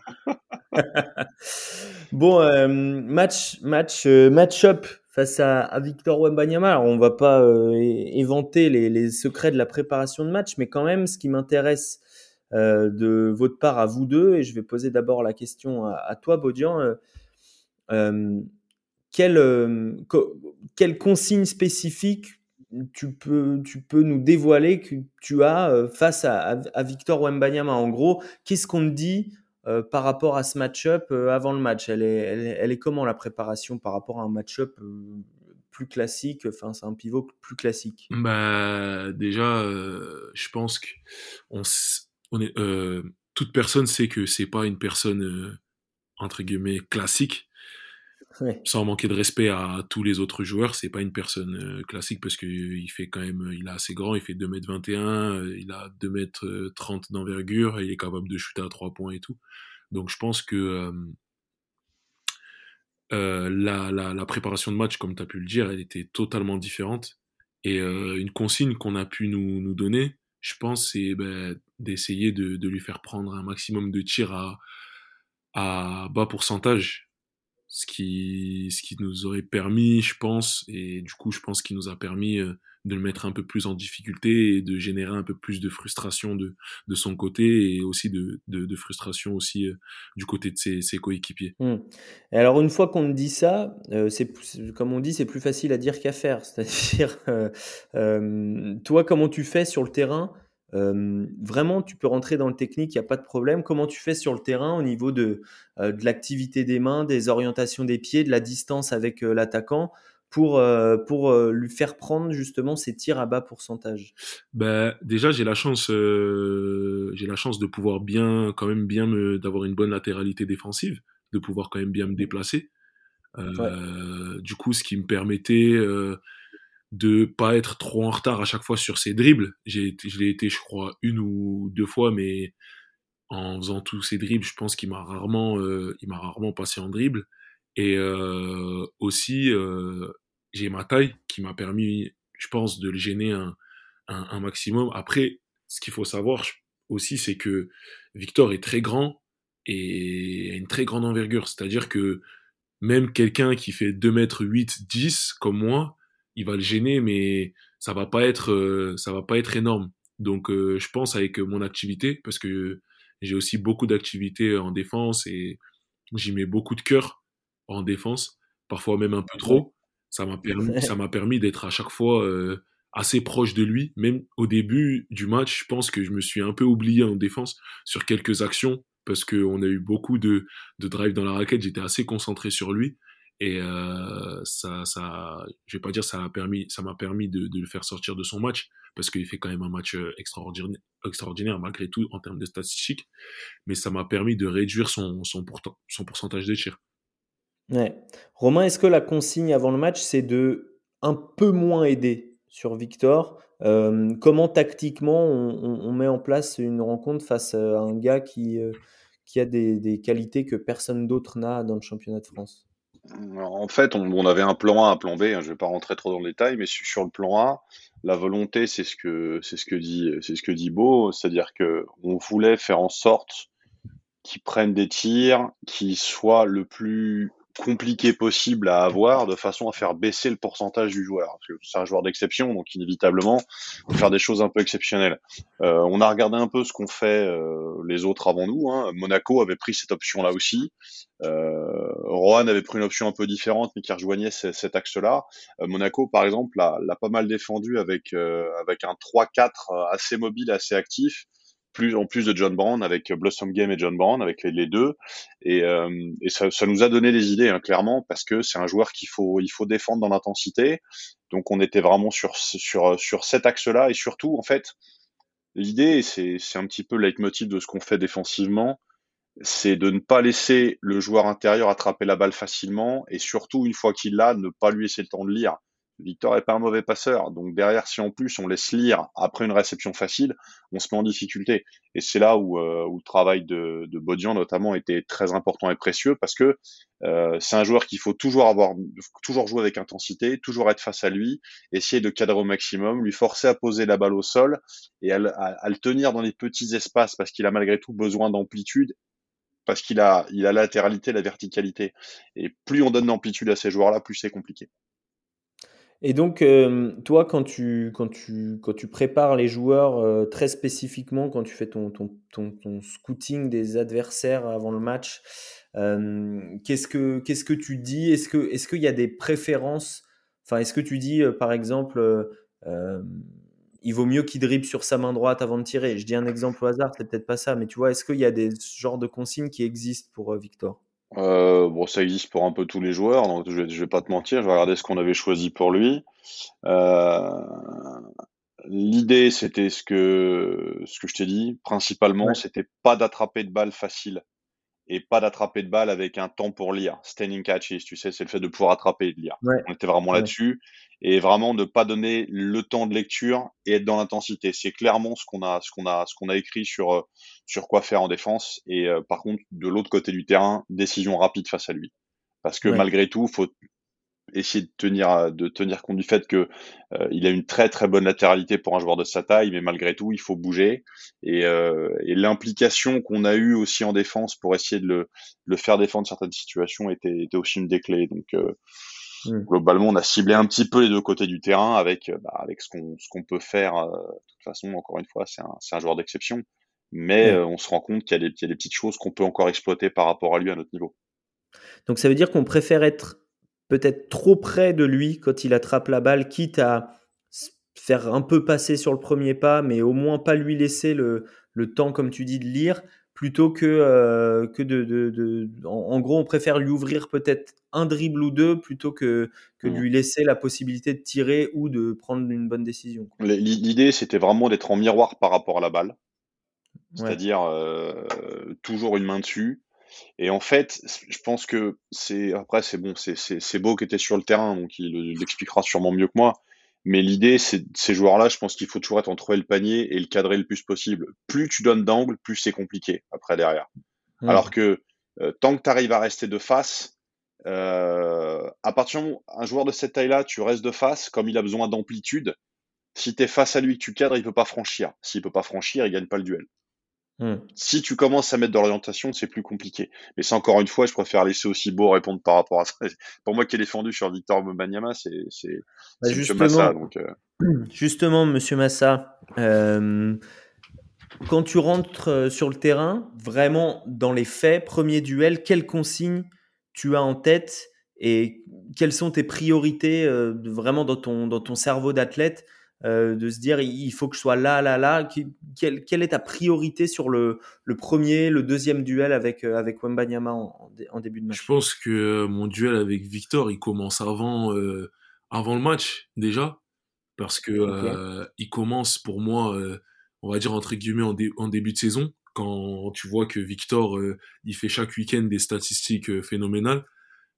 bon, match, match, match-up face à, Victor Wembanyama. Alors, on va pas euh, éventer les, secrets de la préparation de match, mais quand même, ce qui m'intéresse euh, de votre part à vous deux, et je vais poser d'abord la question à, toi, Baudian. Euh, quelle, consigne spécifique tu peux, tu peux nous dévoiler que tu as face à, Victor Wembanyama? En gros, qu'est-ce qu'on te dit euh, par rapport à ce match-up euh, avant le match? Elle est, comment la préparation par rapport à un match-up euh, plus classique? Enfin, c'est un pivot plus classique. Bah, déjà, je pense que toute personne sait que c'est pas une personne entre guillemets classique sans manquer de respect à tous les autres joueurs, c'est pas une personne euh, classique parce qu'il fait quand même, il est assez grand, il fait 2m21, euh, il a 2m30 d'envergure, il est capable de shooter à 3 points et tout. Donc je pense que euh, la, la, la, préparation de match, comme tu as pu le dire, elle était totalement différente. Et une consigne qu'on a pu nous, nous donner, je pense, c'est ben, d'essayer de, de, lui faire prendre un maximum de tirs à, à bas pourcentage ce qui, ce qui nous aurait permis, je pense, et du coup, je pense qu'il nous a permis euh, de le mettre un peu plus en difficulté et de générer un peu plus de frustration de, de son côté et aussi de, de, frustration aussi euh, du côté de ses, ses coéquipiers. Mmh. Et alors, une fois qu'on dit ça, euh, c'est comme on dit, c'est plus facile à dire qu'à faire. C'est-à-dire, toi, comment tu fais sur le terrain vraiment, tu peux rentrer dans le technique, il n'y a pas de problème. Comment tu fais sur le terrain au niveau de, de l'activité des mains, des orientations des pieds, de la distance avec l'attaquant pour, pour lui faire prendre justement ses tirs à bas pourcentage? Ben, Déjà, j'ai la, chance, j'ai la chance de pouvoir bien, quand même bien d'avoir une bonne latéralité défensive, de pouvoir quand même bien me déplacer. Du coup, ce qui me permettait de pas être trop en retard à chaque fois sur ses dribbles. J'ai, je l'ai été, je crois, une ou deux fois, mais en faisant tous ces dribbles, je pense qu'il m'a rarement, euh, il m'a rarement passé en dribble. Et euh, aussi, euh, j'ai ma taille qui m'a permis, je pense, de le gêner un, un, un maximum. Après, ce qu'il faut savoir aussi, c'est que Victor est très grand et a une très grande envergure. C'est-à-dire que même quelqu'un qui fait 2 mètres 8, 10 comme moi, il va le gêner, mais ça va pas être, euh, ça va pas être énorme. Donc, euh, je pense avec mon activité, parce que j'ai aussi beaucoup d'activités en défense et j'y mets beaucoup de cœur en défense, parfois même un peu trop. Ça m'a permis, ça m'a permis d'être à chaque fois euh, assez proche de lui. Même au début du match, je pense que je me suis un peu oublié en défense sur quelques actions parce qu'on a eu beaucoup de, de drive dans la raquette. J'étais assez concentré sur lui. Et euh, ça, ça, je vais pas dire ça ça m'a permis de, le faire sortir de son match parce qu'il fait quand même un match euh, extraordinaire, malgré tout en termes de statistiques, mais ça m'a permis de réduire son, pourcentage de tirs. Ouais. Romain, est-ce que la consigne avant le match, c'est de un peu moins aider sur Victor? Euh, Comment tactiquement on, met en place une rencontre face à un gars qui, a des qualités que personne d'autre n'a dans le championnat de France? En fait, on, avait un plan A, un plan B. Hein, je ne vais pas rentrer trop dans le détail, mais sur, le plan A, la volonté, c'est ce que c'est ce que dit c'est ce que dit Beau, c'est-à-dire que on voulait faire en sorte qu'ils prennent des tirs qui soient le plus compliqué possible à avoir de façon à faire baisser le pourcentage du joueur. Parce que c'est un joueur d'exception, donc inévitablement, faut faire des choses un peu exceptionnelles. Euh, on a regardé un peu ce qu'ont fait euh, les autres avant nous. Hein. Monaco avait pris cette option-là aussi. Euh, Rohan avait pris une option un peu différente, mais qui rejoignait cet axe-là. Euh, Monaco, par exemple, l'a pas mal défendu avec, euh, avec un 3-4 assez mobile, assez actif plus en plus de John Brown avec Blossom Game et John Brown avec les, deux. Et, euh, ça, nous a donné des idées hein, clairement parce que c'est un joueur qu'il faut il faut défendre dans l'intensité. Donc on était vraiment sur sur sur cet axe là et surtout en fait l'idée c'est c'est un petit peu le leitmotiv de ce qu'on fait défensivement c'est de ne pas laisser le joueur intérieur attraper la balle facilement. Et surtout une fois qu'il l'a ne pas lui laisser le temps de lire Victor est pas un mauvais passeur. Donc derrière, si en plus on laisse lire après une réception facile, on se met en difficulté. Et c'est là où, euh, le travail de, de notamment était très important et précieux parce que euh, c'est un joueur qu'il faut toujours avoir, toujours jouer avec intensité, toujours être face à lui, essayer de cadrer au maximum, lui forcer à poser la balle au sol et à, à le tenir dans les petits espaces parce qu'il a malgré tout besoin d'amplitude parce qu'il a, il a la latéralité, la verticalité. Et plus on donne d'amplitude à ces joueurs-là, plus c'est compliqué. Et donc, euh, toi, quand tu, quand, tu, quand tu prépares les joueurs euh, très spécifiquement, quand tu fais ton, ton, ton, scouting des adversaires avant le match, euh, qu'est-ce que que tu dis? Est-ce que est-ce qu'il y a des préférences? Enfin, est-ce que tu dis, par exemple, il vaut mieux qu'il dribble sur sa main droite avant de tirer? Je dis un exemple au hasard, c'est peut-être pas ça, mais tu vois, est-ce qu'il y a des genres de consignes qui existent pour Victor? Euh, bon, ça existe pour un peu tous les joueurs, donc je vais, je vais pas te mentir, je vais regarder ce qu'on avait choisi pour lui. Euh, L'idée, c'était ce que, ce que je t'ai dit, principalement, c'était pas d'attraper de balles faciles et pas d'attraper de balles avec un temps pour lire. Standing catches, tu sais, c'est le fait de pouvoir attraper et de lire. On était vraiment là-dessus et vraiment de pas donner le temps de lecture et être dans l'intensité. C'est clairement ce qu'on a, ce qu'on a, ce qu'on a écrit sur euh, sur quoi faire en défense. Et euh, par contre, de l'autre côté du terrain, décision rapide face à lui. Parce que malgré tout, faut essayer de tenir de tenir compte du fait que euh, il a une très très bonne latéralité pour un joueur de sa taille, mais malgré tout, il faut bouger. Et, et l'implication qu'on a eue aussi en défense pour essayer de le, le faire défendre certaines situations était, était aussi une des clés. Donc Mmh. Globalement, on a ciblé un petit peu les deux côtés du terrain avec, euh, bah, avec ce qu'on qu'on peut faire. Euh, de toute façon, encore une fois, c'est un, un joueur d'exception, mais euh, on se rend compte qu'il y, y, a des petites choses qu'on peut encore exploiter par rapport à lui à notre niveau. Donc ça veut dire qu'on préfère être peut-être trop près de lui quand il attrape la balle, quitte à faire un peu passer sur le premier pas, mais au moins pas lui laisser le, le temps, comme tu dis, de lire, plutôt que, euh, que de, de, de en, gros, on préfère lui ouvrir peut-être un dribble ou deux plutôt que, que de mmh. lui laisser la possibilité de tirer ou de prendre une bonne décision. L'idée, c'était vraiment d'être en miroir par rapport à la balle, c'est-à-dire euh, toujours une main dessus. Et en fait, je pense que c'est après c'est bon, c'est beau qui était sur le terrain, donc il l'expliquera sûrement mieux que moi. Mais l'idée, c'est ces joueurs-là, je pense qu'il faut toujours être entre le panier et le cadrer le plus possible. Plus tu donnes d'angle, plus c'est compliqué après derrière. Mmh. Alors que euh, tant que tu arrives à rester de face, euh, à partir du un joueur de cette taille-là, tu restes de face, comme il a besoin d'amplitude. Si tu es face à lui, que tu cadres, il peut pas franchir. S'il peut pas franchir, il gagne pas le duel. Hmm. Si tu commences à mettre de l'orientation, c'est plus compliqué. Mais c'est encore une fois, je préfère laisser aussi beau répondre par rapport à ça. Pour moi qui ai défendu sur Victor Banyama, c'est bah justement, Massa. Donc, euh. Justement, Monsieur Massa, euh, quand tu rentres euh, sur le terrain, vraiment dans les faits, premier duel, quelle consigne tu as en tête et quelles sont tes priorités vraiment dans ton, dans ton cerveau d'athlète euh, de se dire il faut que je sois là, là, là. Quelle, quelle est ta priorité sur le, le, premier, le deuxième duel avec, euh, avec Wembanyama en, en, début de match? Je pense que euh, mon duel avec Victor, il commence avant, avant le match déjà. Parce que il commence pour moi, on va dire entre guillemets, en, en, début de saison. Quand tu vois que Victor, il fait chaque week-end des statistiques phénoménales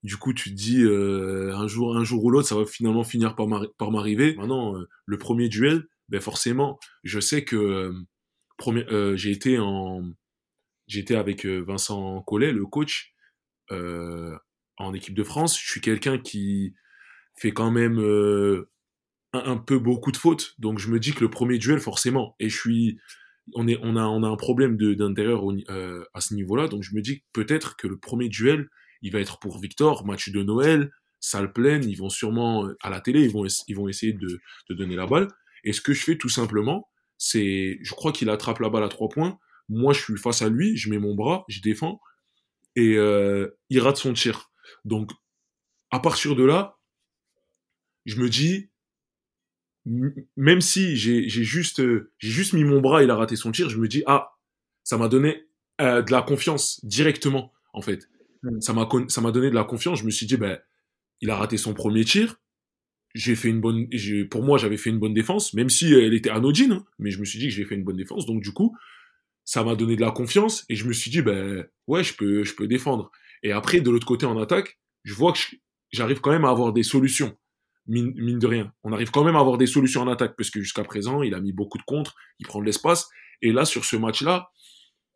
du coup, tu te dis euh, un jour, un jour ou l'autre, ça va finalement finir par m'arriver. Maintenant, euh, le premier duel, ben forcément, je sais que euh, j'ai été en, j'étais avec Vincent Collet, le coach, en équipe de France. Je suis quelqu'un qui fait quand même un, peu beaucoup de fautes, donc je me dis que le premier duel, forcément, et je suis, on est, on a, on a un problème d'intérieur à ce niveau-là, donc je me dis peut-être que le premier duel il va être pour Victor, match de Noël, salle pleine, ils vont sûrement, à la télé, ils vont, ils vont essayer de, de donner la balle. Et ce que je fais tout simplement, c'est, je crois qu'il attrape la balle à trois points, moi je suis face à lui, je mets mon bras, je défends, et euh, il rate son tir. Donc, à partir de là, je me dis, même si j'ai juste, j'ai juste mis mon bras, il a raté son tir, je me dis, ah, ça m'a donné euh, de la confiance directement, en fait. Mm. Ça m'a ça m'a donné de la confiance. Je me suis dit ben il a raté son premier tir. J'ai fait une bonne pour moi j'avais fait une bonne défense même si elle était anodine hein. mais je me suis dit que j'ai fait une bonne défense donc du coup ça m'a donné de la confiance et je me suis dit ben ouais je peux je peux défendre. Et après de l'autre côté en attaque, je vois que j'arrive quand même à avoir des solutions. Mine, mine, de rien. On arrive quand même à avoir des solutions en attaque, parce que jusqu'à présent, il a mis beaucoup de contre, il prend de l'espace. Et là, sur ce match-là,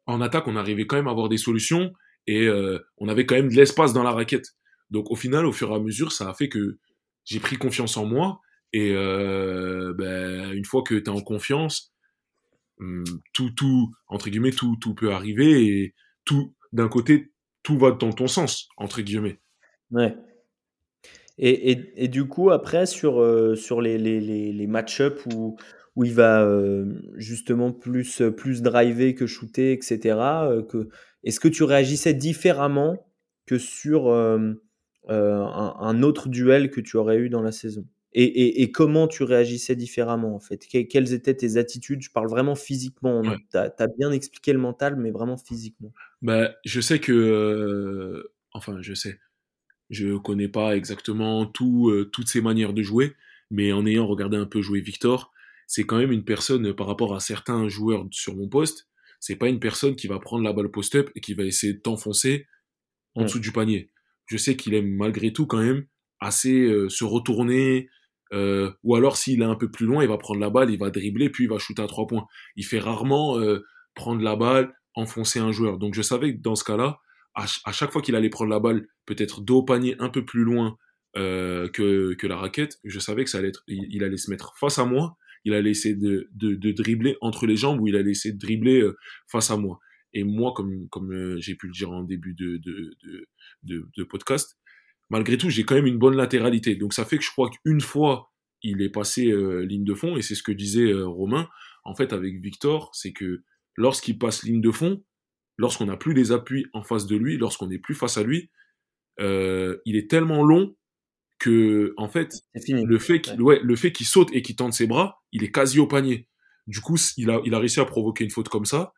en attaque, on arrivait quand même à avoir des solutions et euh, on avait quand même de l'espace dans la raquette. Donc au final, au fur et à mesure, ça a fait que j'ai pris confiance en moi. Et euh, ben, une fois que tu es en confiance, hum, tout, tout, entre guillemets, tout, tout peut arriver. Et tout, d'un côté, tout va dans ton sens, entre guillemets. Ouais. Et, et, et du coup, après, sur, euh, sur les, les, les, les match-up où, où il va justement plus, plus driver que shooter, etc. que, est-ce que tu réagissais différemment que sur un, autre duel que tu aurais eu dans la saison? Et, et, comment tu réagissais différemment en fait? Quelles étaient tes attitudes? Je parle vraiment physiquement. Tu as, bien expliqué le mental, mais vraiment physiquement. Bah, je sais que. enfin, je sais. Je connais pas exactement tout, toutes ces manières de jouer, mais en ayant regardé un peu jouer Victor, c'est quand même une personne par rapport à certains joueurs sur mon poste, c'est pas une personne qui va prendre la balle post-up et qui va essayer de t'enfoncer en dessous du panier. Je sais qu'il aime malgré tout quand même assez euh, se retourner, euh, ou alors s'il est un peu plus loin, il va prendre la balle, il va dribbler, puis il va shooter à trois points. Il fait rarement euh, prendre la balle, enfoncer un joueur. Donc je savais que dans ce cas-là, à, chaque fois qu'il allait prendre la balle, peut-être dos au panier un peu plus loin que, que la raquette, je savais que ça allait être, il allait se mettre face à moi il a laissé de, de, dribbler entre les jambes ou il a laissé de dribbler euh, face à moi. Et moi, comme, euh, j'ai pu le dire en début de, de, de podcast, malgré tout, j'ai quand même une bonne latéralité. Donc ça fait que je crois qu'une fois, il est passé euh, ligne de fond, et c'est ce que disait Romain, en fait, avec Victor, c'est que lorsqu'il passe ligne de fond, lorsqu'on n'a plus les appuis en face de lui, lorsqu'on n'est plus face à lui, il est tellement long que en fait, le fait qu'il ouais. le fait qu'il saute et qu'il tente ses bras, il est quasi au panier. Du coup, il a, il a réussi à provoquer une faute comme ça.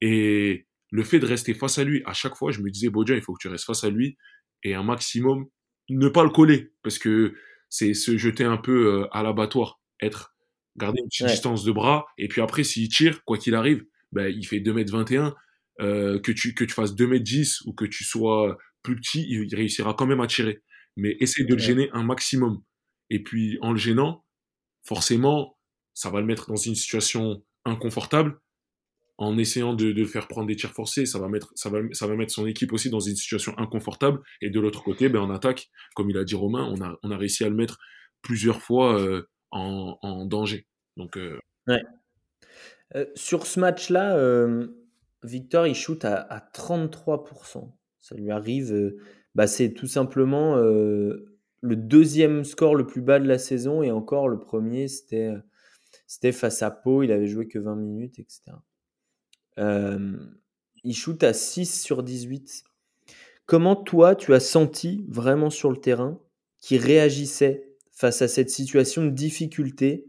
Et le fait de rester face à lui, à chaque fois, je me disais, Bodja, il faut que tu restes face à lui et un maximum, ne pas le coller. Parce que c'est se jeter un peu euh, à l'abattoir, être, garder une petite distance de bras. Et puis après, s'il tire, quoi qu'il arrive, ben, il fait 2m21. Euh, que, tu, que tu fasses 2m10 ou que tu sois plus petit, il réussira quand même à tirer. Mais essaye de le gêner un maximum. Et puis, en le gênant, forcément, ça va le mettre dans une situation inconfortable en essayant de, de, faire prendre des tirs forcés, ça va, mettre, ça, va, ça va mettre son équipe aussi dans une situation inconfortable. Et de l'autre côté, ben, en attaque, comme il a dit Romain, on a, on a réussi à le mettre plusieurs fois euh, en, en, danger. Donc, euh... ouais. euh, sur ce match-là, Victor, il shoot à, à, 33%. Ça lui arrive, bah, c'est tout simplement euh, le deuxième score le plus bas de la saison. Et encore, le premier, c'était c'était face à Pau, il avait joué que 20 minutes, etc. Euh, il shoot à 6 sur 18. Comment toi, tu as senti vraiment sur le terrain qu'il réagissait face à cette situation de difficulté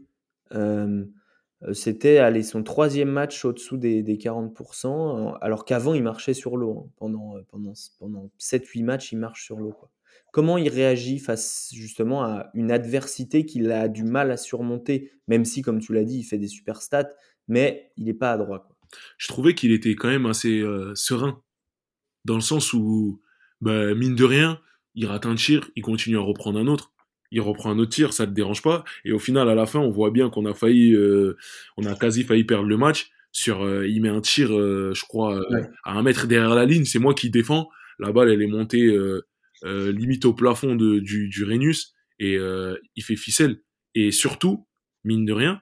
euh, C'était aller son troisième match au-dessous des, des, 40%, alors qu'avant, il marchait sur l'eau. Hein. Pendant, pendant, pendant 7-8 matchs, il marche sur l'eau. Comment il réagit face justement à une adversité qu'il a du mal à surmonter, même si, comme tu l'as dit, il fait des super stats, mais il n'est pas à droite je trouvais qu'il était quand même assez euh, serein. Dans le sens où, bah, mine de rien, il rate un tir, il continue à reprendre un autre. Il reprend un autre tir, ça ne te dérange pas. Et au final, à la fin, on voit bien qu'on a failli, euh, on a quasi failli perdre le match. Sur, euh, il met un tir, je crois, ouais. à un mètre derrière la ligne. C'est moi qui défends. La balle, elle est montée limite au plafond de, du, du Rhenus et il fait ficelle. Et surtout, mine de rien,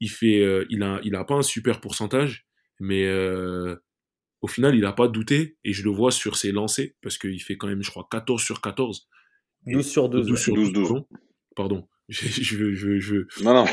il fait, il a, il a pas un super pourcentage mais euh, au final, il n'a pas douté et je le vois sur ses lancers parce qu'il fait quand même, je crois, 14 sur 14. 12 sur 12. 12 sur 12, 12. Pardon. Je, je, je, je, non, non.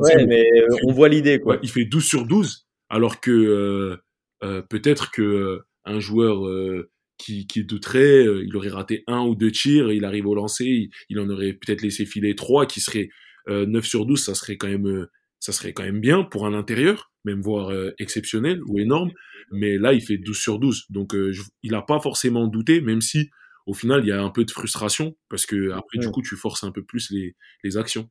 ouais, mais euh, on voit l'idée, quoi. Ouais, il fait 12 sur 12, alors que euh, euh, peut-être que euh, un joueur euh, qui, qui douterait, il aurait raté un ou deux tirs, il arrive au lancer, il, il en aurait peut-être laissé filer trois, qui serait 9 sur 12, ça serait quand même, ça serait quand même bien pour un intérieur même voire euh, exceptionnel ou énorme. Mais là, il fait 12 sur 12. Donc, euh, je, il n'a pas forcément douté, même si au final, il y a un peu de frustration parce que après, ouais. du coup, tu forces un peu plus les, les actions.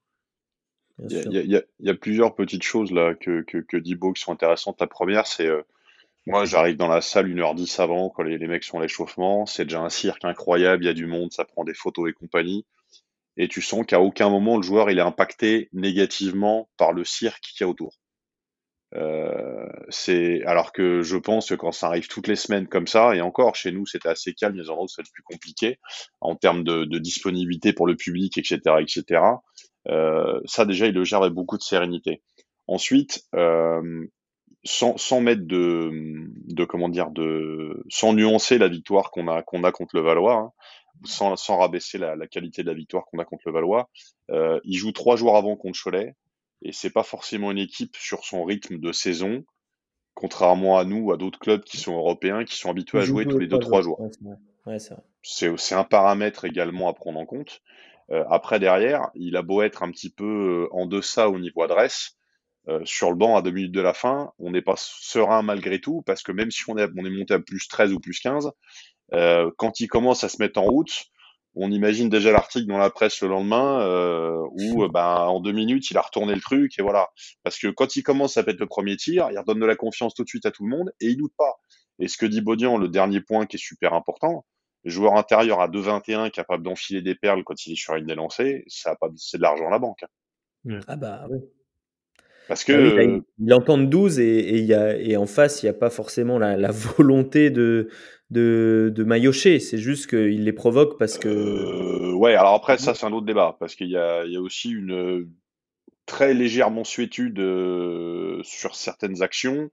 Il y, a, il, y a, il y, a, plusieurs petites choses là que, que, que dit Beau qui sont intéressantes. La première, c'est euh, moi, j'arrive dans la salle 1h10 avant, quand les, les mecs sont à l'échauffement. C'est déjà un cirque incroyable, il y a du monde, ça prend des photos et compagnie. Et tu sens qu'à aucun moment, le joueur il est impacté négativement par le cirque qu'il y a autour. Euh, c'est alors que je pense que quand ça arrive toutes les semaines comme ça, et encore chez nous c'était assez calme, les endroits où c'est le plus compliqué en termes de, de, disponibilité pour le public, etc., etc. Euh, ça déjà il le gère avec beaucoup de sérénité. Ensuite, euh, sans, sans mettre de, de comment dire de sans nuancer la victoire qu'on a qu'on a contre le Valois, hein, sans, sans rabaisser la, la, qualité de la victoire qu'on a contre le Valois, euh, il joue trois jours avant contre Cholet et c'est pas forcément une équipe sur son rythme de saison, contrairement à nous ou à d'autres clubs qui sont européens, qui sont habitués à jouer tous les 2-3 jours. Ouais, c'est un paramètre également à prendre en compte. Euh, après, derrière, il a beau être un petit peu euh, en deçà au niveau adresse, euh, sur le banc à deux minutes de la fin, on n'est pas serein malgré tout, parce que même si on est, on est monté à plus 13 ou plus 15, euh, quand il commence à se mettre en route, on imagine déjà l'article dans la presse le lendemain euh, où euh, ben, en deux minutes il a retourné le truc et voilà. Parce que quand il commence à mettre le premier tir il redonne de la confiance tout de suite à tout le monde et il doute pas. Et ce que dit Baudian le dernier point qui est super important joueur intérieur à 2,21 capable d'enfiler des perles quand il est sur une délancée ça pas c'est de l'argent à la banque ah bah oui. Parce que ah oui, il, il entend 12 et, et, y a, et en face il n'y a pas forcément la, la volonté de de, de maillotcher, c'est juste qu'il les provoque parce que. Euh, ouais, alors après, ça, c'est un autre débat, parce qu'il y a, il y a aussi une très légère mensuétude euh, sur certaines actions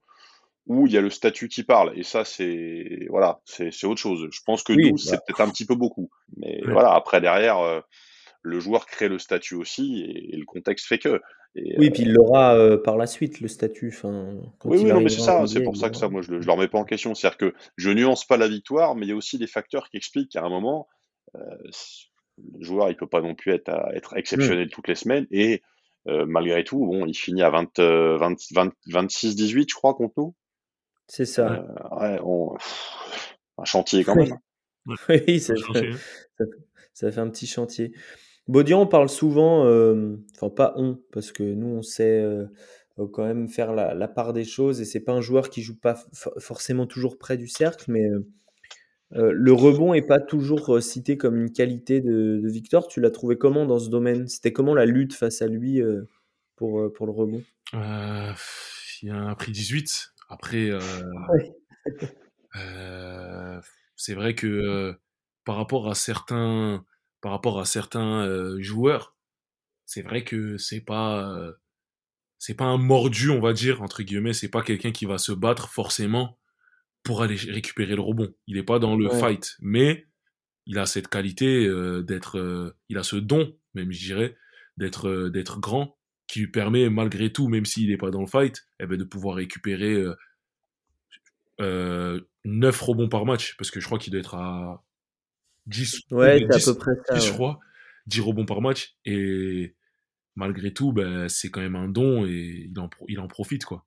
où il y a le statut qui parle. Et ça, c'est voilà, c'est autre chose. Je pense que oui, 12, bah. c'est peut-être un petit peu beaucoup. Mais ouais. voilà, après, derrière, euh, le joueur crée le statut aussi, et, et le contexte fait que. Et, oui, euh... puis il l'aura euh, par la suite, le statut. Oui, oui, non, mais c'est ça, c'est pour ça que ça, moi, je ne le remets pas en question. C'est-à-dire que je nuance pas la victoire, mais il y a aussi des facteurs qui expliquent qu'à un moment, euh, le joueur, il peut pas non plus être, être exceptionnel toutes les semaines. Et malgré tout, bon, il finit à 20, 26-18, je crois, contre nous. C'est ça. ouais, un chantier quand même. oui, ça fait, ça, fait, un petit chantier. Baudian, on parle souvent, enfin pas on, parce que nous, on sait quand même faire la, part des choses et c'est pas un joueur qui joue pas forcément toujours près du cercle, mais le rebond est pas toujours cité comme une qualité de, Victor. Tu l'as trouvé comment dans ce domaine? C'était comment la lutte face à lui pour, pour le rebond? Euh, Il a un prix 18. Après, c'est vrai que par rapport à certains, par rapport à certains joueurs, c'est vrai que c'est pas c'est pas un mordu, on va dire, entre guillemets, c'est pas quelqu'un qui va se battre forcément pour aller récupérer le rebond. Il n'est pas dans le fight, mais il a cette qualité euh, d'être, il a ce don, même je dirais, d'être d'être grand, qui lui permet malgré tout, même s'il n'est pas dans le fight, eh ben, de pouvoir récupérer 9 rebonds par match, parce que je crois qu'il doit être à 10, ouais, 10, à peu près ça, 10 je crois, 10 rebonds par match, et malgré tout, ben, c'est quand même un don et il en, il en profite, quoi.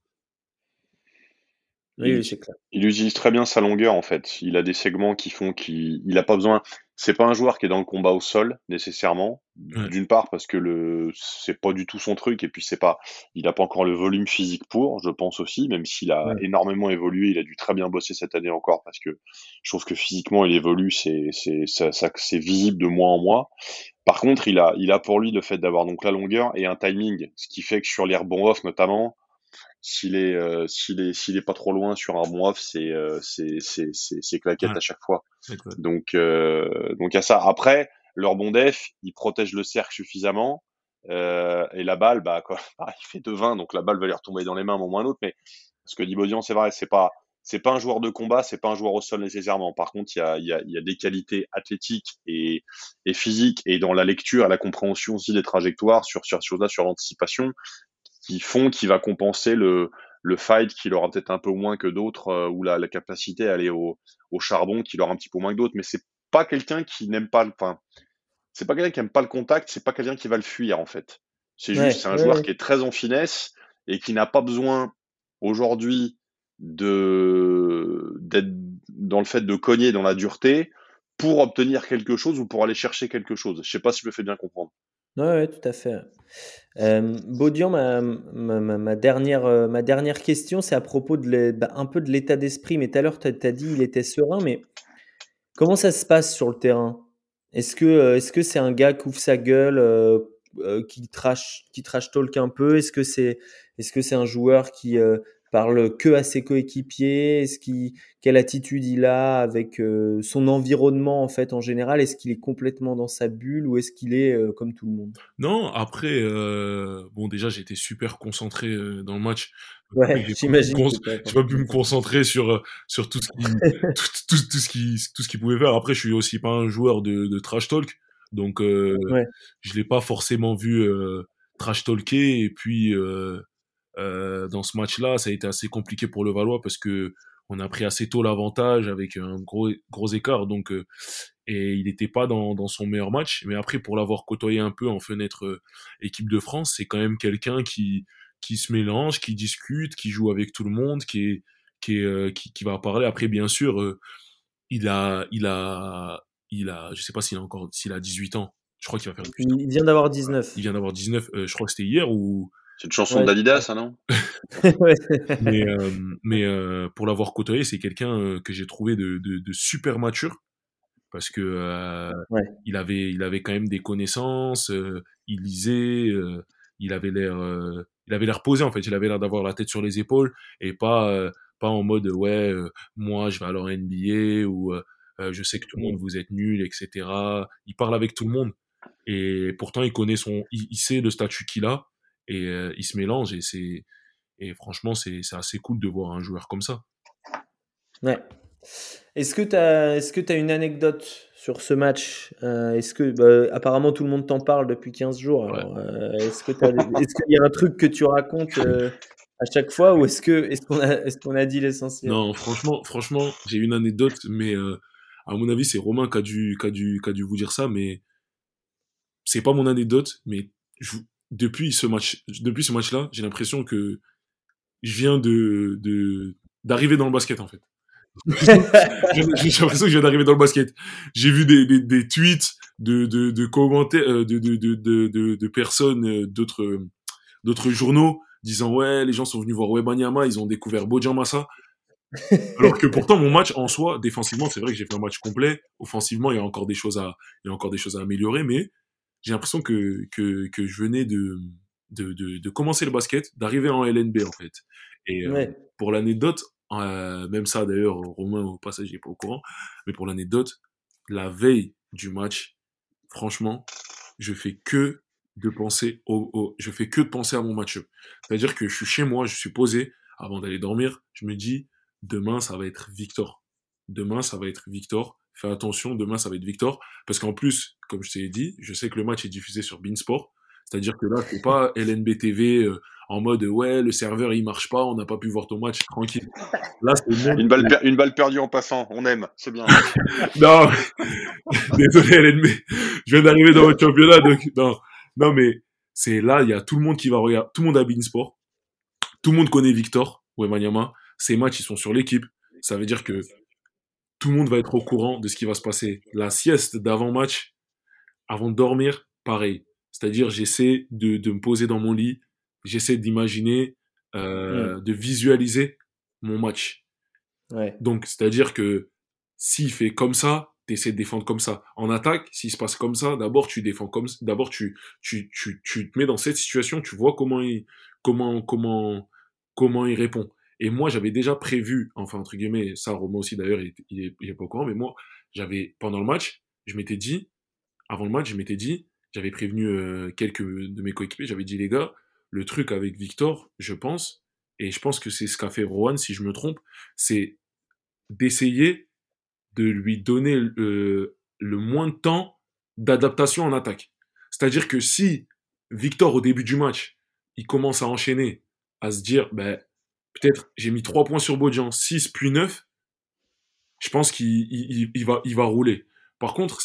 Oui, c'est clair. Il utilise très bien sa longueur en fait. Il a des segments qui font qu'il n'a pas besoin. C'est pas un joueur qui est dans le combat au sol nécessairement. D'une part parce que le c'est pas du tout son truc et puis c'est pas. Il n'a pas encore le volume physique pour, je pense aussi, même s'il a énormément évolué. Il a dû très bien bosser cette année encore parce que je trouve que physiquement il évolue. C'est c'est ça, ça c'est visible de mois en mois. Par contre, il a, il a pour lui le fait d'avoir donc la longueur et un timing, ce qui fait que sur les rebonds off notamment, s'il est, euh, s'il est, s'il est pas trop loin sur un bon off, c'est, euh, c'est, c'est, c'est, claquette à chaque fois. Donc, euh, donc à ça. Après, leur bon def, il protège le cercle suffisamment. et la balle, bah, quoi, il fait 2-20, donc la balle va lui retomber dans les mains à un moment ou un autre. Mais ce que dit Bodian, c'est vrai, c'est pas, c'est pas un joueur de combat, c'est pas un joueur au sol nécessairement. Par contre, il y a, y, a, y a, des qualités athlétiques et, et physiques et dans la lecture la compréhension aussi des trajectoires sur sur sur, sur l'anticipation qui font qu'il va compenser le le fight qu'il aura peut-être un peu moins que d'autres euh, ou la, la, capacité à aller au, au charbon qu'il aura un petit peu moins que d'autres. Mais c'est pas quelqu'un qui n'aime pas, enfin, c'est pas quelqu'un qui aime pas le contact, c'est pas quelqu'un qui va le fuir en fait. C'est juste, c'est un joueur qui est très en finesse et qui n'a pas besoin aujourd'hui de d'être dans le fait de cogner dans la dureté pour obtenir quelque chose ou pour aller chercher quelque chose. Je sais pas si je me fais bien comprendre. Oui, ouais, tout à fait. Euh, Baudian, ma, euh, dernière question, c'est à propos de bah, un peu de l'état d'esprit. Mais tout à l'heure, tu as, dit il était serein, mais comment ça se passe sur le terrain? Est-ce que euh, est-ce que c'est un gars qui ouvre sa gueule, euh, qui trash, qui trash talk un peu? Est-ce que c'est un joueur qui parle que à ses coéquipiers Est-ce qu'il quelle attitude il a avec euh, son environnement en fait en général? Est-ce qu'il est complètement dans sa bulle ou est-ce qu'il est, euh, comme tout le monde? Non, après euh, bon déjà j'étais super concentré dans le match. Ouais, j'imagine. J'ai pas pu me concentrer sur sur tout ce qui tout, tout, tout, ce qui tout ce qu'il pouvait faire. Après je suis aussi pas un joueur de, de trash talk, donc ouais. je l'ai pas forcément vu trash talker et puis euh, dans ce match-là, ça a été assez compliqué pour le Valois parce que on a pris assez tôt l'avantage avec un gros gros écart. Donc euh, et il n'était pas dans, dans son meilleur match. Mais après pour l'avoir côtoyé un peu en fenêtre euh, équipe de France c'est quand même quelqu'un qui qui se mélange qui discute qui joue avec tout le monde qui est qui est qui, qui, va parler. Après bien sûr il a il a il a je sais pas s'il a encore s'il a 18 ans. Je crois qu'il va faire plus il vient d'avoir 19 il vient d'avoir 19 je crois que c'était hier ou c'est une chanson d'Adidas, ça, non Mais, euh, mais euh, pour l'avoir côtoyé, c'est quelqu'un euh, que j'ai trouvé de, de, de, super mature parce que euh, ouais. il avait il avait quand même des connaissances, euh, il lisait, il avait l'air il avait l'air posé en fait, il avait l'air d'avoir la tête sur les épaules et pas pas en mode ouais moi je vais alors NBA ou je sais que tout le monde vous êtes nul etc. Il parle avec tout le monde et pourtant il connaît son il, il sait le statut qu'il a et euh, ils se mélangent et c'est et franchement c'est assez cool de voir un joueur comme ça. Ouais. Est-ce que tu as est-ce que tu as une anecdote sur ce match euh, Est-ce que bah, apparemment tout le monde t'en parle depuis 15 jours euh, est-ce que est-ce qu'il y a un truc que tu racontes à chaque fois ou est-ce que est-ce qu'on a est-ce qu'on a dit l'essentiel? Non, franchement franchement, j'ai une anecdote mais à mon avis c'est Romain qui a dû qui a dû qui a dû vous dire ça mais c'est pas mon anecdote, mais depuis ce match, depuis ce match-là, j'ai l'impression que je viens de, de, d'arriver dans le basket, en fait. j'ai l'impression que je viens d'arriver dans le basket. J'ai vu des, des, des, tweets de, de, de commentaires, euh, de, de, personnes, euh, d'autres, d'autres journaux, disant ouais, les gens sont venus voir Webanyama, ils ont découvert Bojan Massa. Alors que pourtant mon match en soi, défensivement, c'est vrai que j'ai fait un match complet. Offensivement, il y a encore des choses à, il y a encore des choses à améliorer, mais j'ai l'impression que, que, que je venais de, de, de, de commencer le basket, d'arriver en LNB en fait. Et euh, pour l'anecdote, euh, même ça d'ailleurs, Romain au passage n'est pas au courant, mais pour l'anecdote, la veille du match, franchement, je fais que de penser au, je fais que de penser à mon match. C'est-à-dire que je suis chez moi, je suis posé avant d'aller dormir, je me dis demain ça va être Victor. Demain ça va être Victor. Fais attention, demain ça va être Victor. Parce qu'en plus, comme je t'ai dit, je sais que le match est diffusé sur Beansport. C'est-à-dire que là, c'est pas LNB TV euh, en mode ouais, le serveur il marche pas, on n'a pas pu voir ton match, tranquille. Là, c'est une balle, une balle perdue en passant, on aime, c'est bien. non, désolé LNB, je viens d'arriver dans votre championnat, donc non, non mais c'est là, il y a tout le monde qui va regarder, tout le monde a Beansport, tout le monde connaît Victor Wemanyama, ces matchs ils sont sur l'équipe, ça veut dire que tout le monde va être au courant de ce qui va se passer. La sieste d'avant-match, avant de dormir, pareil. C'est-à-dire, j'essaie de, de, me poser dans mon lit, j'essaie d'imaginer, euh, mm. de visualiser mon match. Ouais. Donc, c'est-à-dire que s'il fait comme ça, tu essaies de défendre comme ça. En attaque, s'il se passe comme ça, d'abord tu défends comme d'abord tu, tu, tu, tu te mets dans cette situation, tu vois comment il, comment, comment, comment il répond. Et moi, j'avais déjà prévu, enfin, entre guillemets, ça, Romain aussi d'ailleurs, il, est pas au courant, mais moi, j'avais, pendant le match, je m'étais dit, avant le match, je m'étais dit, j'avais prévenu euh, quelques de mes coéquipiers, j'avais dit, les gars, le truc avec Victor, je pense, et je pense que c'est ce qu'a fait Rohan, si je me trompe, c'est d'essayer de lui donner le, le moins de temps d'adaptation en attaque. C'est-à-dire que si Victor, au début du match, il commence à enchaîner, à se dire, ben, peut-être j'ai mis 3 points sur Bodjan, 6 puis 9, je pense qu'il il, va, il va rouler. Par contre,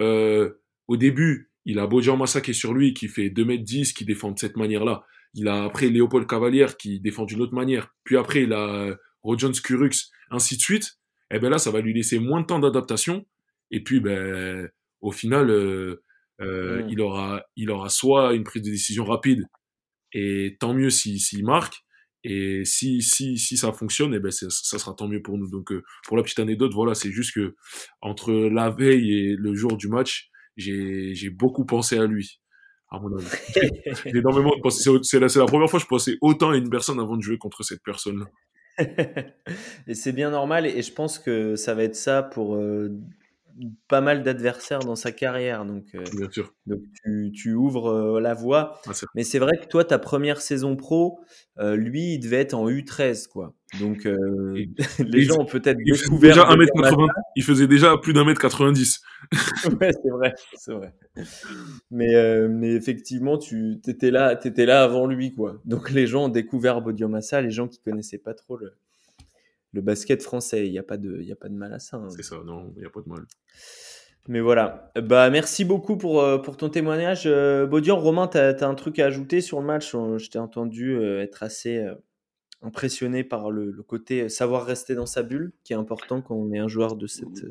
euh, au début, il a Bodjan Massa qui est sur lui, qui fait 2m10, qui défend de cette manière-là. Il a après Léopold Cavalier qui défend d'une autre manière. Puis après, il a Rojon Skurux, ainsi de suite. Et eh ben là, ça va lui laisser moins de temps d'adaptation. Et puis, ben, au final, euh, euh, il, aura, il aura soit une prise de décision rapide, et tant mieux s'il si, marque, et si, si, si ça fonctionne, eh ben ça sera tant mieux pour nous. Donc, euh, pour la petite anecdote, voilà, c'est juste que entre la veille et le jour du match, j'ai beaucoup pensé à lui. À mon avis. J'ai énormément pensé. C'est la, la, première fois que je pensais autant à une personne avant de jouer contre cette personne-là. et c'est bien normal. Et je pense que ça va être ça pour euh, pas mal d'adversaires dans sa carrière. Donc, euh, Bien sûr. donc tu, tu ouvres euh, la voie. Ah, Mais c'est vrai que toi, ta première saison pro, euh, lui, il devait être en U13. quoi. Donc les gens ont peut-être découvert. Déjà 1m80, il faisait déjà plus d'un mètre 90. ouais, c'est vrai. C'est vrai. Mais, mais effectivement, tu étais là, étais là avant lui. quoi. Donc les gens ont découvert Bodiomassa, les gens qui connaissaient pas trop le le basket français. Il n'y a, pas de, y a pas de mal à ça. Hein. C'est ça, non, il n'y a pas de mal. Mais voilà. Bah, merci beaucoup pour, euh, pour ton témoignage. Euh, Baudian, Romain, tu as, un truc à ajouter sur le match? Je t'ai entendu euh, être assez impressionné par le, côté savoir rester dans sa bulle, qui est important quand on est un joueur de cette.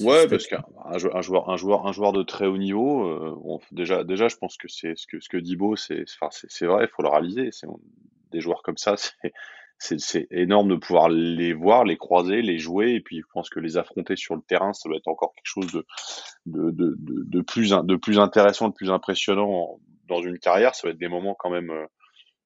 Ouais, parce qu'un un joueur, un, joueur, un joueur de très haut niveau, déjà, déjà, je pense que c'est ce que, ce que dit Beau, c'est vrai, il faut le réaliser. Des joueurs comme ça, c'est c'est énorme de pouvoir les voir, les croiser, les jouer, et puis je pense que les affronter sur le terrain, ça doit être encore quelque chose de, de, de, de, plus, de plus intéressant, de plus impressionnant dans une carrière. Ça va être des moments quand même, euh,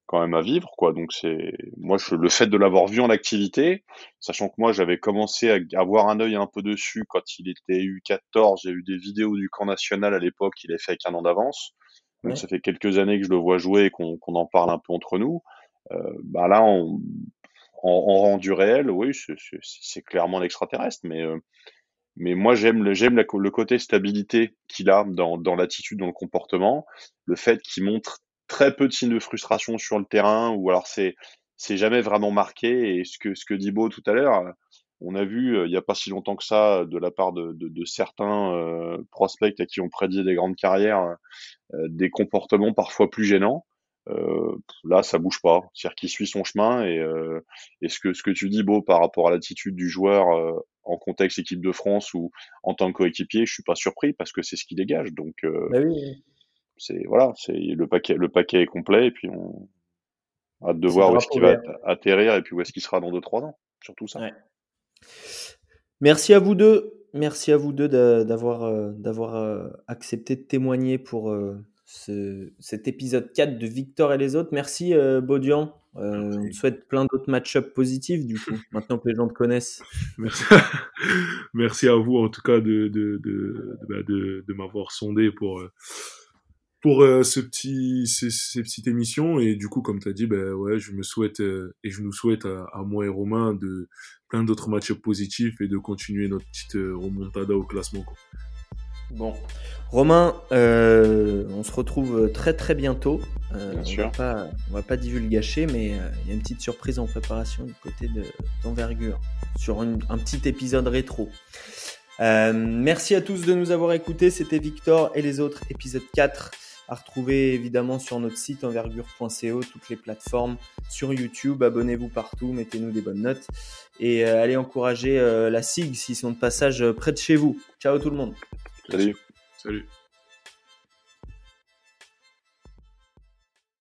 quand même à vivre, quoi. Donc c'est, moi, je, le fait de l'avoir vu en activité, sachant que moi, j'avais commencé à avoir un œil un peu dessus quand il était U14, j'ai eu des vidéos du camp national à l'époque, il est fait avec un an d'avance. Donc ça fait quelques années que je le vois jouer et qu'on en parle un peu entre nous. Euh, bah là, en, rendu réel, oui, c'est clairement l'extraterrestre, mais euh, mais moi j'aime le j'aime le côté stabilité qu'il a dans, dans l'attitude, dans le comportement, le fait qu'il montre très peu de signes de frustration sur le terrain, ou alors c'est c'est jamais vraiment marqué. Et ce que ce que dit Beau tout à l'heure, on a vu il n'y a pas si longtemps que ça de la part de, de, de certains prospects à qui on prédit des grandes carrières des comportements parfois plus gênants. Euh, là, ça bouge pas. C'est-à-dire qu'il suit son chemin et, euh, et ce que ce que tu dis, beau par rapport à l'attitude du joueur euh, en contexte équipe de France ou en tant que coéquipier, je suis pas surpris parce que c'est ce qui dégage. Donc, bah oui. c'est voilà, c'est le paquet le paquet est complet et puis on a hâte de voir où est-ce qu'il va atterrir et puis où est-ce qu'il sera dans 2-3 ans. Surtout ça. Merci à vous deux. Merci à vous deux d'avoir d'avoir accepté de témoigner pour cet épisode 4 de Victor et les autres. Merci euh, Baudian. Euh, on te souhaite plein d'autres match-ups positifs du coup, maintenant que les gens te connaissent. Merci, Merci à vous en tout cas de, de, de, de, bah, de m'avoir sondé pour, euh, pour euh, ce petit, ces, ces, petites émissions. Et du coup, comme tu as dit, ben ouais, je me souhaite et je nous souhaite à, à, moi et Romain de plein d'autres matchs positifs et de continuer notre petite remontada au classement. Quoi. Bon, Romain, euh, on se retrouve très très bientôt. Euh, on sûr. Va pas, on va pas divulgacher, mais euh, il y a une petite surprise en préparation du côté d'envergure sur un petit épisode rétro. merci à tous de nous avoir écoutés. C'était Victor et les autres, épisode 4 à retrouver évidemment sur notre site envergure.co, toutes les plateformes, sur YouTube. Abonnez-vous partout, mettez-nous des bonnes notes et allez encourager la SIG s'ils sont de passage près de chez vous. Ciao tout le monde. Salut.